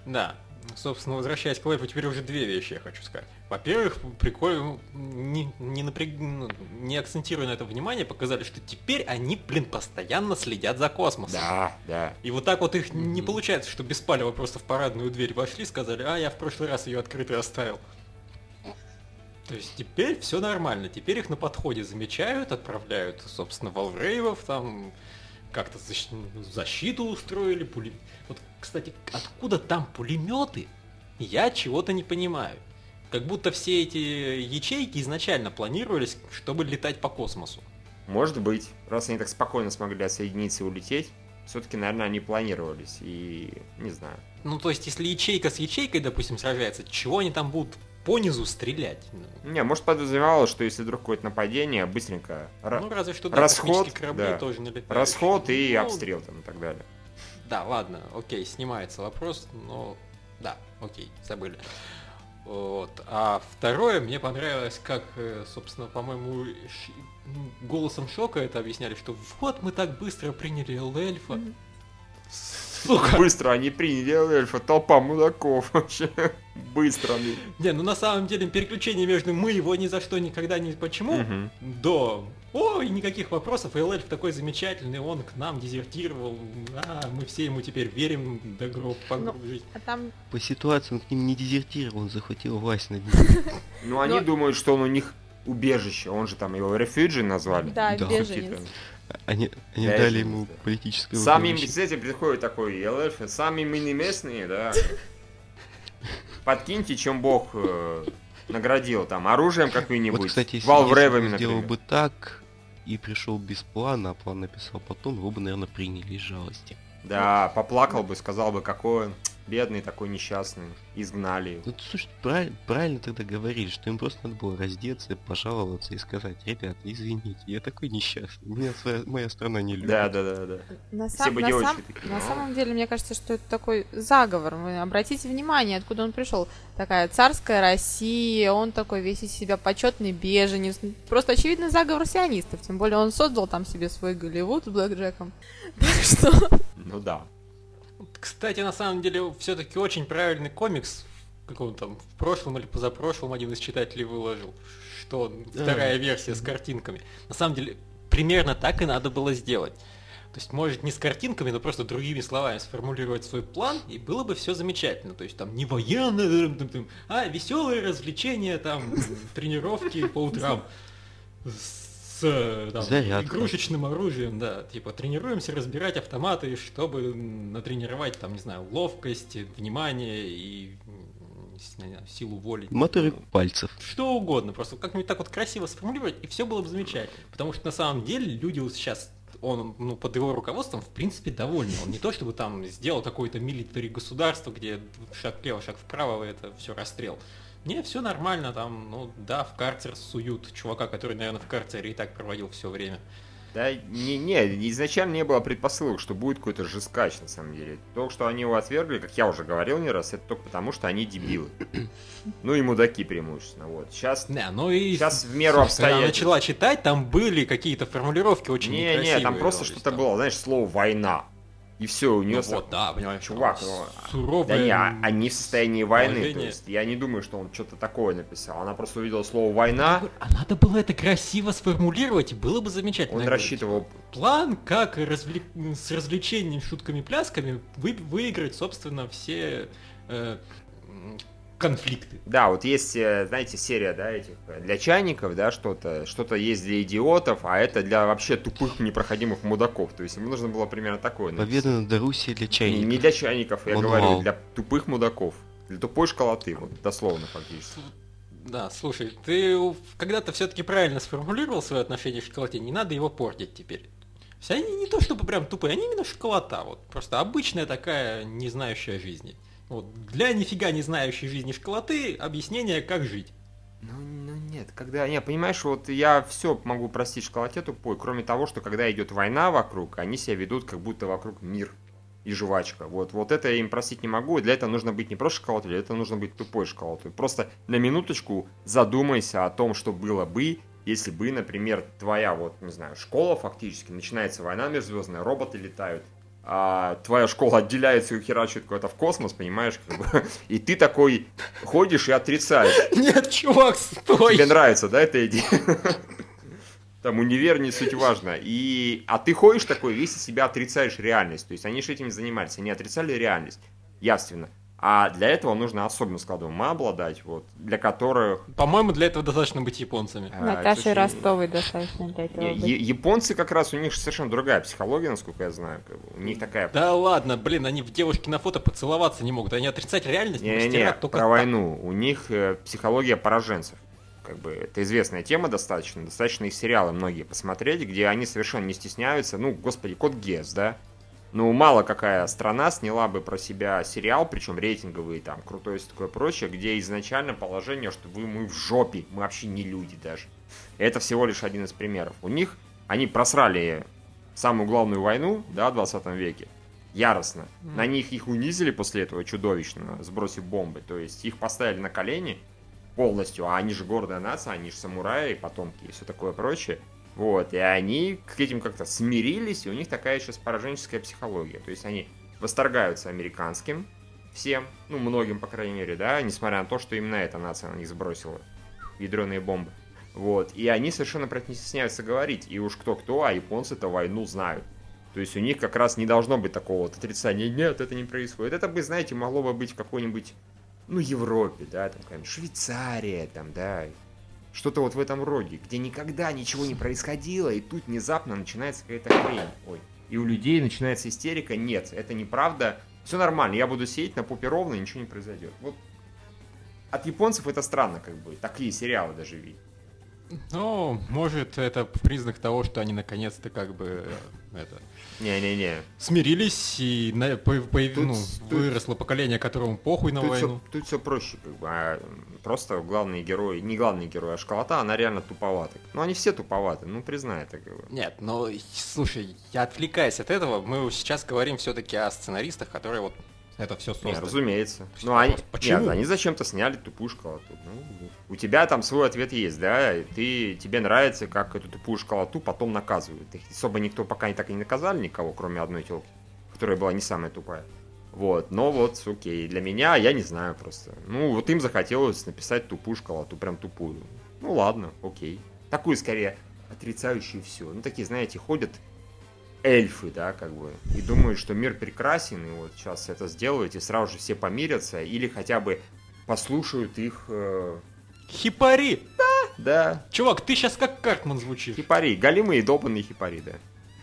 Speaker 1: да. Собственно, возвращаясь к лайфу, теперь уже две вещи я хочу сказать. Во-первых, прикольно, не, не, напряг... Ну, не акцентируя на это внимание, показали, что теперь они, блин, постоянно следят за космосом.
Speaker 4: Да, да.
Speaker 1: И вот так вот их mm-hmm. не получается, что беспалево просто в парадную дверь вошли, сказали, а я в прошлый раз ее открытой оставил. То есть теперь все нормально, теперь их на подходе замечают, отправляют, собственно, волрейвов, там как-то защиту устроили, пули... Вот, кстати, откуда там пулеметы, я чего-то не понимаю. Как будто все эти ячейки изначально планировались, чтобы летать по космосу.
Speaker 4: Может быть, раз они так спокойно смогли отсоединиться и улететь, все-таки, наверное, они планировались, и не знаю.
Speaker 1: Ну, то есть, если ячейка с ячейкой, допустим, сражается, чего они там будут по низу стрелять?
Speaker 4: Не, может, подразумевалось, что если вдруг какое-то нападение, быстренько
Speaker 1: ну, разве что,
Speaker 4: да, расход, да, тоже расход и ну, обстрел там и так далее.
Speaker 1: Да, ладно, окей, снимается вопрос, но да, окей, забыли. Вот. А второе, мне понравилось, как, э, собственно, по-моему, голосом шока это объясняли, что вот мы так быстро приняли эльфа. Mm-hmm.
Speaker 4: Сука. Быстро они приняли эльфа, толпа мудаков вообще. Быстро они.
Speaker 1: Не, ну на самом деле переключение между мы его ни за что никогда не почему угу. до ой, никаких вопросов, и эльф такой замечательный, он к нам дезертировал, а, мы все ему теперь верим до гроб погрузить. Ну,
Speaker 2: а там... По ситуации он к ним не дезертировал, он захватил власть над
Speaker 4: ним. Ну они думают, что он у них убежище, он же там его рефюджи назвали.
Speaker 3: Да, беженец.
Speaker 2: Они, они дали ему политическое
Speaker 4: Сами, кстати, приходит такой ЛФ, сами мы не местные, да. Подкиньте, чем Бог э, наградил там оружием каким-нибудь. Вот,
Speaker 2: кстати, если Valve сделал бы так и пришел без плана, а план написал потом, его бы, наверное, приняли из жалости.
Speaker 4: Да, поплакал бы, сказал бы, какой он бедный такой несчастный, изгнали его.
Speaker 2: Ну, слушай, правильно, правильно тогда говорили, что им просто надо было раздеться, пожаловаться и сказать, ребят, извините, я такой несчастный, меня своя, моя страна не любит.
Speaker 4: Да, да, да, да.
Speaker 3: На, сам, на, сам, такие, на самом деле, мне кажется, что это такой заговор. Вы обратите внимание, откуда он пришел. Такая царская Россия, он такой весь из себя почетный беженец. Просто очевидно заговор сионистов. Тем более он создал там себе свой Голливуд с Блэк Джеком. Так что...
Speaker 4: Ну да.
Speaker 1: Кстати, на самом деле, все-таки очень правильный комикс, каком там в прошлом или позапрошлом один из читателей выложил, что вторая версия с картинками. На самом деле, примерно так и надо было сделать. То есть, может, не с картинками, но просто другими словами сформулировать свой план, и было бы все замечательно. То есть, там, не военное, а веселые развлечения, там, тренировки по утрам с там, игрушечным оружием, да, типа тренируемся разбирать автоматы, чтобы натренировать, там, не знаю, ловкость, внимание и знаю, силу воли.
Speaker 2: Моторы пальцев.
Speaker 1: Что угодно, просто как-нибудь так вот красиво сформулировать, и все было бы замечательно. Потому что на самом деле люди вот сейчас он, ну, под его руководством, в принципе, довольны. Он не то, чтобы там сделал какое-то милитари государство, где шаг влево, шаг вправо, это все расстрел. Не, все нормально, там, ну да, в карцер суют чувака, который, наверное, в карцере и так проводил все время.
Speaker 4: Да, не, не, изначально не было предпосылок, что будет какой-то жескач, на самом деле. То, что они его отвергли, как я уже говорил не раз, это только потому, что они дебилы. Ну и мудаки преимущественно, вот. Сейчас,
Speaker 1: не, ну и
Speaker 4: сейчас в меру обстоятельств. Когда
Speaker 1: начала читать, там были какие-то формулировки очень
Speaker 4: Не, не, там просто что-то было, знаешь, слово «война». И все, у нее...
Speaker 1: Ну, вот, да, понимаешь.
Speaker 4: Чувак, ну, суровая... Да не, а, они в состоянии войны, положение. то есть я не думаю, что он что-то такое написал. Она просто увидела слово «война».
Speaker 1: А надо было это красиво сформулировать, и было бы замечательно.
Speaker 4: Он рассчитывал...
Speaker 1: План, как развлек... с развлечением, шутками, плясками вы... выиграть, собственно, все... Э... конфликты.
Speaker 4: Да, вот есть, э, знаете, серия, да, этих э, для чайников, да, что-то, что-то есть для идиотов, а это для вообще тупых непроходимых мудаков. То есть ему нужно было примерно такое.
Speaker 2: Написать. Победа над Руси для чайников.
Speaker 4: Не, не для чайников, я Мануал. говорю, для тупых мудаков. Для тупой школоты, вот дословно фактически.
Speaker 1: Да, слушай, ты когда-то все-таки правильно сформулировал свое отношение к шоколаде, не надо его портить теперь. Все они не то чтобы прям тупые, они именно шоколада, вот просто обычная такая, не знающая жизни. Вот для нифига не знающей жизни школоты объяснение, как жить.
Speaker 4: Ну, ну нет, когда, не, понимаешь, вот я все могу простить школоте тупой, кроме того, что когда идет война вокруг, они себя ведут, как будто вокруг мир и жвачка. Вот, вот это я им простить не могу, для этого нужно быть не просто шоколадой, для этого нужно быть тупой шоколадой. Просто на минуточку задумайся о том, что было бы, если бы, например, твоя, вот, не знаю, школа фактически, начинается война межзвездная, роботы летают, а твоя школа отделяется и херачит куда-то в космос, понимаешь, как бы, и ты такой ходишь и отрицаешь.
Speaker 1: Нет, чувак, стой!
Speaker 4: Тебе нравится, да, эта идея? Там универ не суть важно. И... А ты ходишь такой, весь из себя отрицаешь реальность. То есть они же этим занимались, они отрицали реальность, явственно. А для этого нужно особенно складом ума обладать, вот, для которых...
Speaker 1: По-моему, для этого достаточно быть японцами.
Speaker 3: А, Наташей очень... Ростовой достаточно для этого быть.
Speaker 4: Японцы как раз, у них совершенно другая психология, насколько я знаю. Как бы. У них такая...
Speaker 1: Да ладно, блин, они в девушке на фото поцеловаться не могут, они отрицать реальность
Speaker 4: не, не, не, только про так. войну. У них э, психология пораженцев. Как бы это известная тема достаточно. Достаточно их сериалы многие посмотреть, где они совершенно не стесняются. Ну, господи, код Гес, да? Ну, мало какая страна сняла бы про себя сериал, причем рейтинговый, там, крутой и такое прочее, где изначально положение, что вы, мы в жопе, мы вообще не люди даже. Это всего лишь один из примеров. У них, они просрали самую главную войну, да, в 20 веке, яростно. Mm. На них их унизили после этого чудовищно, сбросив бомбы. То есть их поставили на колени полностью, а они же гордая нация, они же самураи, потомки и все такое прочее. Вот, и они к этим как-то смирились, и у них такая сейчас пораженческая психология. То есть они восторгаются американским всем, ну, многим, по крайней мере, да, несмотря на то, что именно эта нация на них сбросила ядреные бомбы. Вот, и они совершенно про это не стесняются говорить. И уж кто-кто, а японцы-то войну знают. То есть у них как раз не должно быть такого вот отрицания. Нет, это не происходит. Это бы, знаете, могло бы быть в какой-нибудь, ну, Европе, да, там, какая-нибудь Швейцария, там, да, что-то вот в этом роде, где никогда ничего не происходило, и тут внезапно начинается какая-то хрень. Ой. И у людей начинается истерика. Нет, это неправда. Все нормально, я буду сидеть на попе ровно, и ничего не произойдет. Вот от японцев это странно, как бы. Такие сериалы даже видят.
Speaker 1: Ну, может, это признак того, что они наконец-то как бы э, это
Speaker 4: не-не-не.
Speaker 1: Смирились, и на, по, по, тут, ну, тут, выросло поколение, которому похуй на
Speaker 4: тут
Speaker 1: войну.
Speaker 4: Все, тут все проще, как бы. А просто главный герой, не главный герой, а школота, она реально туповата. Ну, они все туповаты, ну, признай это. Как бы.
Speaker 1: Нет, ну, слушай, я отвлекаюсь от этого, мы сейчас говорим все-таки о сценаристах, которые вот это все создали.
Speaker 4: Нет, разумеется. Ну, они, Почему? Нет, они зачем-то сняли тупую школоту. Ну, у тебя там свой ответ есть, да? Ты, тебе нравится, как эту тупую школоту потом наказывают. Их особо никто пока не так и не наказали никого, кроме одной телки, которая была не самая тупая. Вот, но вот, окей, для меня, я не знаю просто. Ну, вот им захотелось написать тупую школоту, прям тупую. Ну, ладно, окей. Такую, скорее, отрицающую все. Ну, такие, знаете, ходят эльфы, да, как бы, и думают, что мир прекрасен, и вот сейчас это сделают, и сразу же все помирятся, или хотя бы послушают их... Э...
Speaker 1: Хипари!
Speaker 4: Да, да.
Speaker 1: Чувак, ты сейчас как Картман звучишь.
Speaker 4: Хипари, голимые долбанные хипари, да.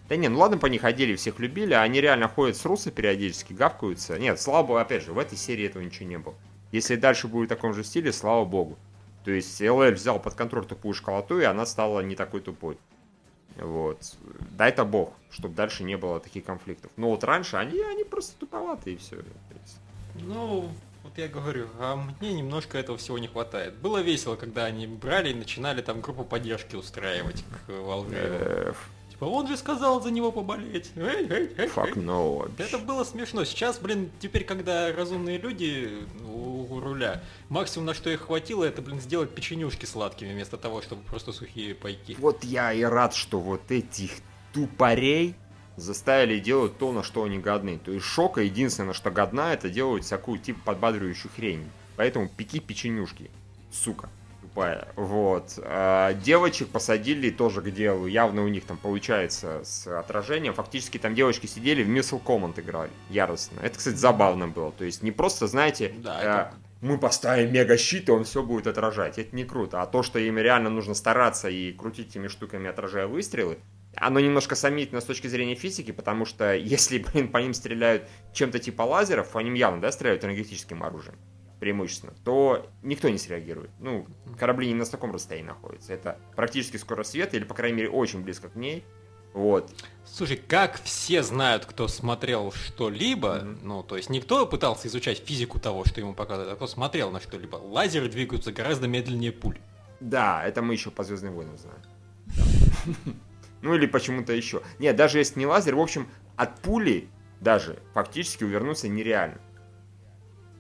Speaker 4: Да не, ну ладно, по них ходили, всех любили, а они реально ходят с руса периодически, гавкаются. Нет, слава богу, опять же, в этой серии этого ничего не было. Если дальше будет в таком же стиле, слава богу. То есть ЛЛ взял под контроль тупую школоту, и она стала не такой тупой. Вот. Дай-то бог, чтобы дальше не было таких конфликтов. Но вот раньше они, они просто туповатые и все.
Speaker 1: Ну, вот я говорю, а мне немножко этого всего не хватает. Было весело, когда они брали и начинали там группу поддержки устраивать к Валгрейну. Типа, он же сказал за него поболеть. Эй, эй, эй,
Speaker 4: Fuck no.
Speaker 1: Это было смешно. Сейчас, блин, теперь, когда разумные люди у, у руля, максимум, на что их хватило, это, блин, сделать печенюшки сладкими, вместо того, чтобы просто сухие пайки.
Speaker 4: Вот я и рад, что вот этих тупорей заставили делать то, на что они годны. То есть Шока единственное, что годна, это делать всякую типа подбадривающую хрень. Поэтому пеки печенюшки. Сука тупая. Вот. А девочек посадили тоже к делу. Явно у них там получается с отражением. Фактически там девочки сидели в Missile Command играли. Яростно. Это, кстати, забавно было. То есть не просто, знаете, да, э, это... мы поставим мега щит, и он все будет отражать. Это не круто. А то, что им реально нужно стараться и крутить этими штуками, отражая выстрелы, оно немножко сомнительно с точки зрения физики, потому что если, блин, по ним стреляют чем-то типа лазеров, по ним явно, да, стреляют энергетическим оружием, преимущественно, то никто не среагирует. Ну, корабли не на таком расстоянии находятся. Это практически скорость света, или, по крайней мере, очень близко к ней. Вот.
Speaker 1: Слушай, как все знают, кто смотрел что-либо, mm-hmm. ну, то есть никто пытался изучать физику того, что ему показывают, а кто смотрел на что-либо. Лазеры двигаются гораздо медленнее пуль.
Speaker 4: Да, это мы еще по Звездным войнам знаем. Ну или почему-то еще. Нет, даже если не лазер, в общем, от пули даже фактически увернуться нереально.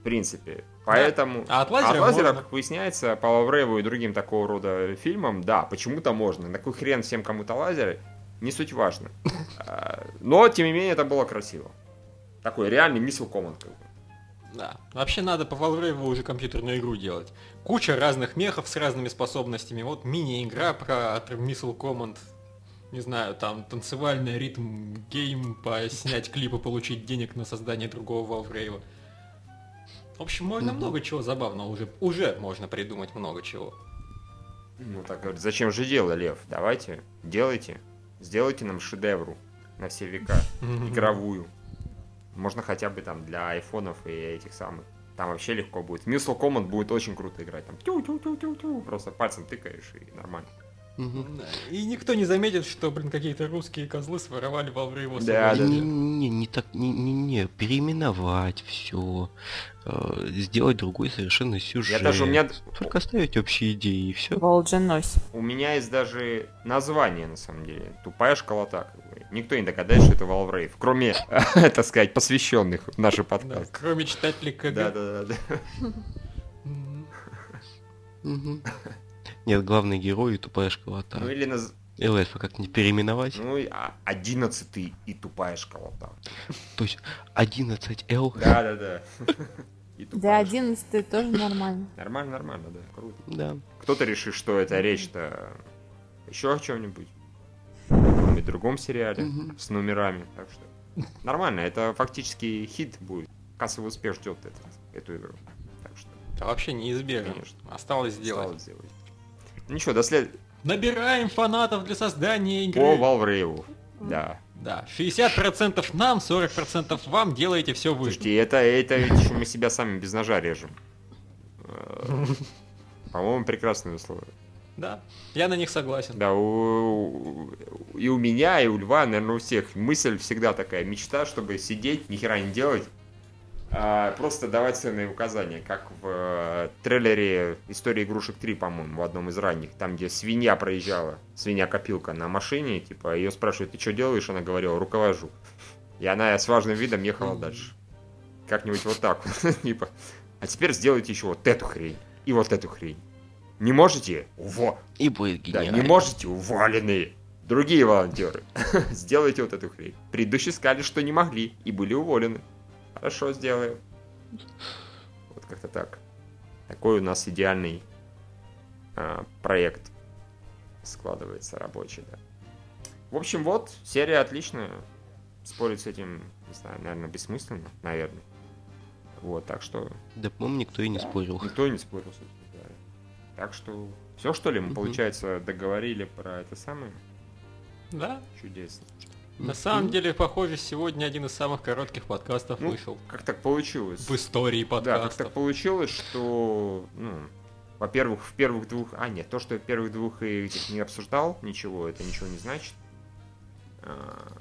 Speaker 4: В принципе. Поэтому...
Speaker 1: Да. А от лазера, от лазера
Speaker 4: как выясняется, по Лавреву и другим такого рода фильмам, да, почему-то можно. На какой хрен всем кому-то лазеры, не суть важно. А, но, тем не менее, это было красиво. Такой реальный миссил команд как бы.
Speaker 1: Да. Вообще надо по Valve уже компьютерную игру делать. Куча разных мехов с разными способностями. Вот мини-игра про Missile Command. Не знаю, там танцевальный ритм гейм, снять клипы, получить денег на создание другого Valve В общем, можно mm-hmm. много чего забавного уже. Уже можно придумать много чего.
Speaker 4: Ну так говорит, зачем же дело, Лев? Давайте, делайте. Сделайте нам шедевру на все века, игровую. Можно хотя бы там для айфонов и этих самых. Там вообще легко будет. Missile Command будет очень круто играть. Там тю -тю -тю -тю -тю. просто пальцем тыкаешь и нормально.
Speaker 1: И никто не заметит, что, блин, какие-то русские козлы своровали во время его
Speaker 2: да, да, не, не, не так, не, не, не, переименовать все, э, сделать другой совершенно сюжет. Я даже у меня... Только оставить общие идеи и все.
Speaker 3: Волженось.
Speaker 4: У меня есть даже название, на самом деле. Тупая школота. Никто не догадается, что это Valve кроме, так сказать, посвященных в наши подкасты.
Speaker 1: Да, кроме читателей КГ.
Speaker 4: Да, да, да.
Speaker 2: Нет, главный герой и тупая школота.
Speaker 4: Ну или наз...
Speaker 2: ЛФ как-нибудь переименовать?
Speaker 4: Ну, а одиннадцатый и тупая школота.
Speaker 2: То есть 11Л?
Speaker 4: Да, да, да.
Speaker 3: Да, одиннадцатый тоже нормально.
Speaker 4: Нормально, нормально, да, круто.
Speaker 2: Да.
Speaker 4: Кто-то решит, что это речь-то еще о чем-нибудь. В другом сериале с номерами. Так что нормально, это фактически хит будет. Кассовый успех ждет эту игру. Так что.
Speaker 1: Да вообще неизбежно. Конечно. Осталось сделать. Осталось сделать.
Speaker 4: Ничего, до след...
Speaker 1: Набираем фанатов для создания игры.
Speaker 4: По Valve да.
Speaker 1: Да, 60% нам, 40% вам, делаете все вы.
Speaker 4: Слушайте, это, это ведь мы себя сами без ножа режем. Э, по-моему, прекрасные условия.
Speaker 1: Да, я на них согласен.
Speaker 4: Да, у, и у меня, и у Льва, наверное, у всех мысль всегда такая, мечта, чтобы сидеть, ни хера не делать, просто давать ценные указания, как в э, трейлере истории игрушек 3, по-моему, в одном из ранних, там, где свинья проезжала, свинья-копилка на машине, типа, ее спрашивают, ты что делаешь? Она говорила, руковожу. И она с важным видом ехала дальше. Как-нибудь вот так вот, типа. А теперь сделайте еще вот эту хрень и вот эту хрень. Не можете? Во!
Speaker 2: И будет гениально.
Speaker 4: Да, не можете? Уволены. Другие волонтеры. Сделайте вот эту хрень. Предыдущие сказали, что не могли и были уволены. Хорошо, сделаем. Вот как-то так. Такой у нас идеальный а, проект складывается рабочий, да. В общем, вот, серия отличная. Спорить с этим, не знаю, наверное, бессмысленно, наверное. Вот, так что...
Speaker 2: Да, по-моему, никто и не спорил.
Speaker 4: Никто и не спорил, собственно говоря. Так что, все, что ли, мы, угу. получается, договорили про это самое?
Speaker 1: Да.
Speaker 4: Чудесно.
Speaker 1: На самом деле, похоже, сегодня один из самых коротких подкастов ну, вышел.
Speaker 4: Как так получилось?
Speaker 1: В истории подкастов.
Speaker 4: Да, как так получилось, что, ну, во-первых, в первых двух... А, нет, то, что я в первых двух этих не обсуждал, ничего, это ничего не значит. А,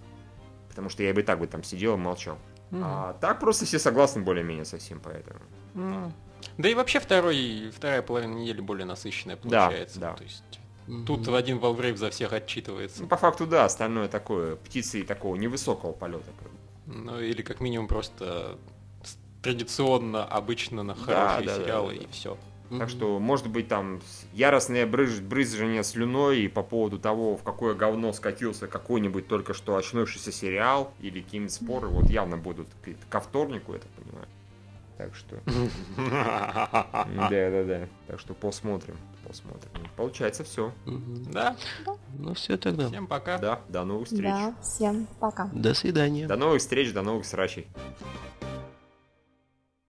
Speaker 4: потому что я бы и так бы там сидел и молчал. Угу. А так просто все согласны более-менее со всем, поэтому...
Speaker 1: Ну, да и вообще второй, вторая половина недели более насыщенная получается. Да, да. То есть Тут в один Valvrave за всех отчитывается.
Speaker 4: Ну, по факту, да, остальное такое, птицы такого невысокого полета.
Speaker 1: Ну, или как минимум просто традиционно, обычно на хорошие да, сериалы да, да, и все.
Speaker 4: Так что, может быть, там яростное брыз брызжение слюной по поводу того, в какое говно скатился какой-нибудь только что очнувшийся сериал или какие-нибудь споры, вот явно будут ко вторнику, это понимаю. Так что... Да-да-да. Так что посмотрим. Посмотрим. Получается все.
Speaker 1: Да.
Speaker 2: Ну все тогда.
Speaker 1: Всем пока.
Speaker 4: Да, до новых встреч. Да,
Speaker 3: всем пока.
Speaker 2: До свидания.
Speaker 4: До новых встреч, до новых срачей.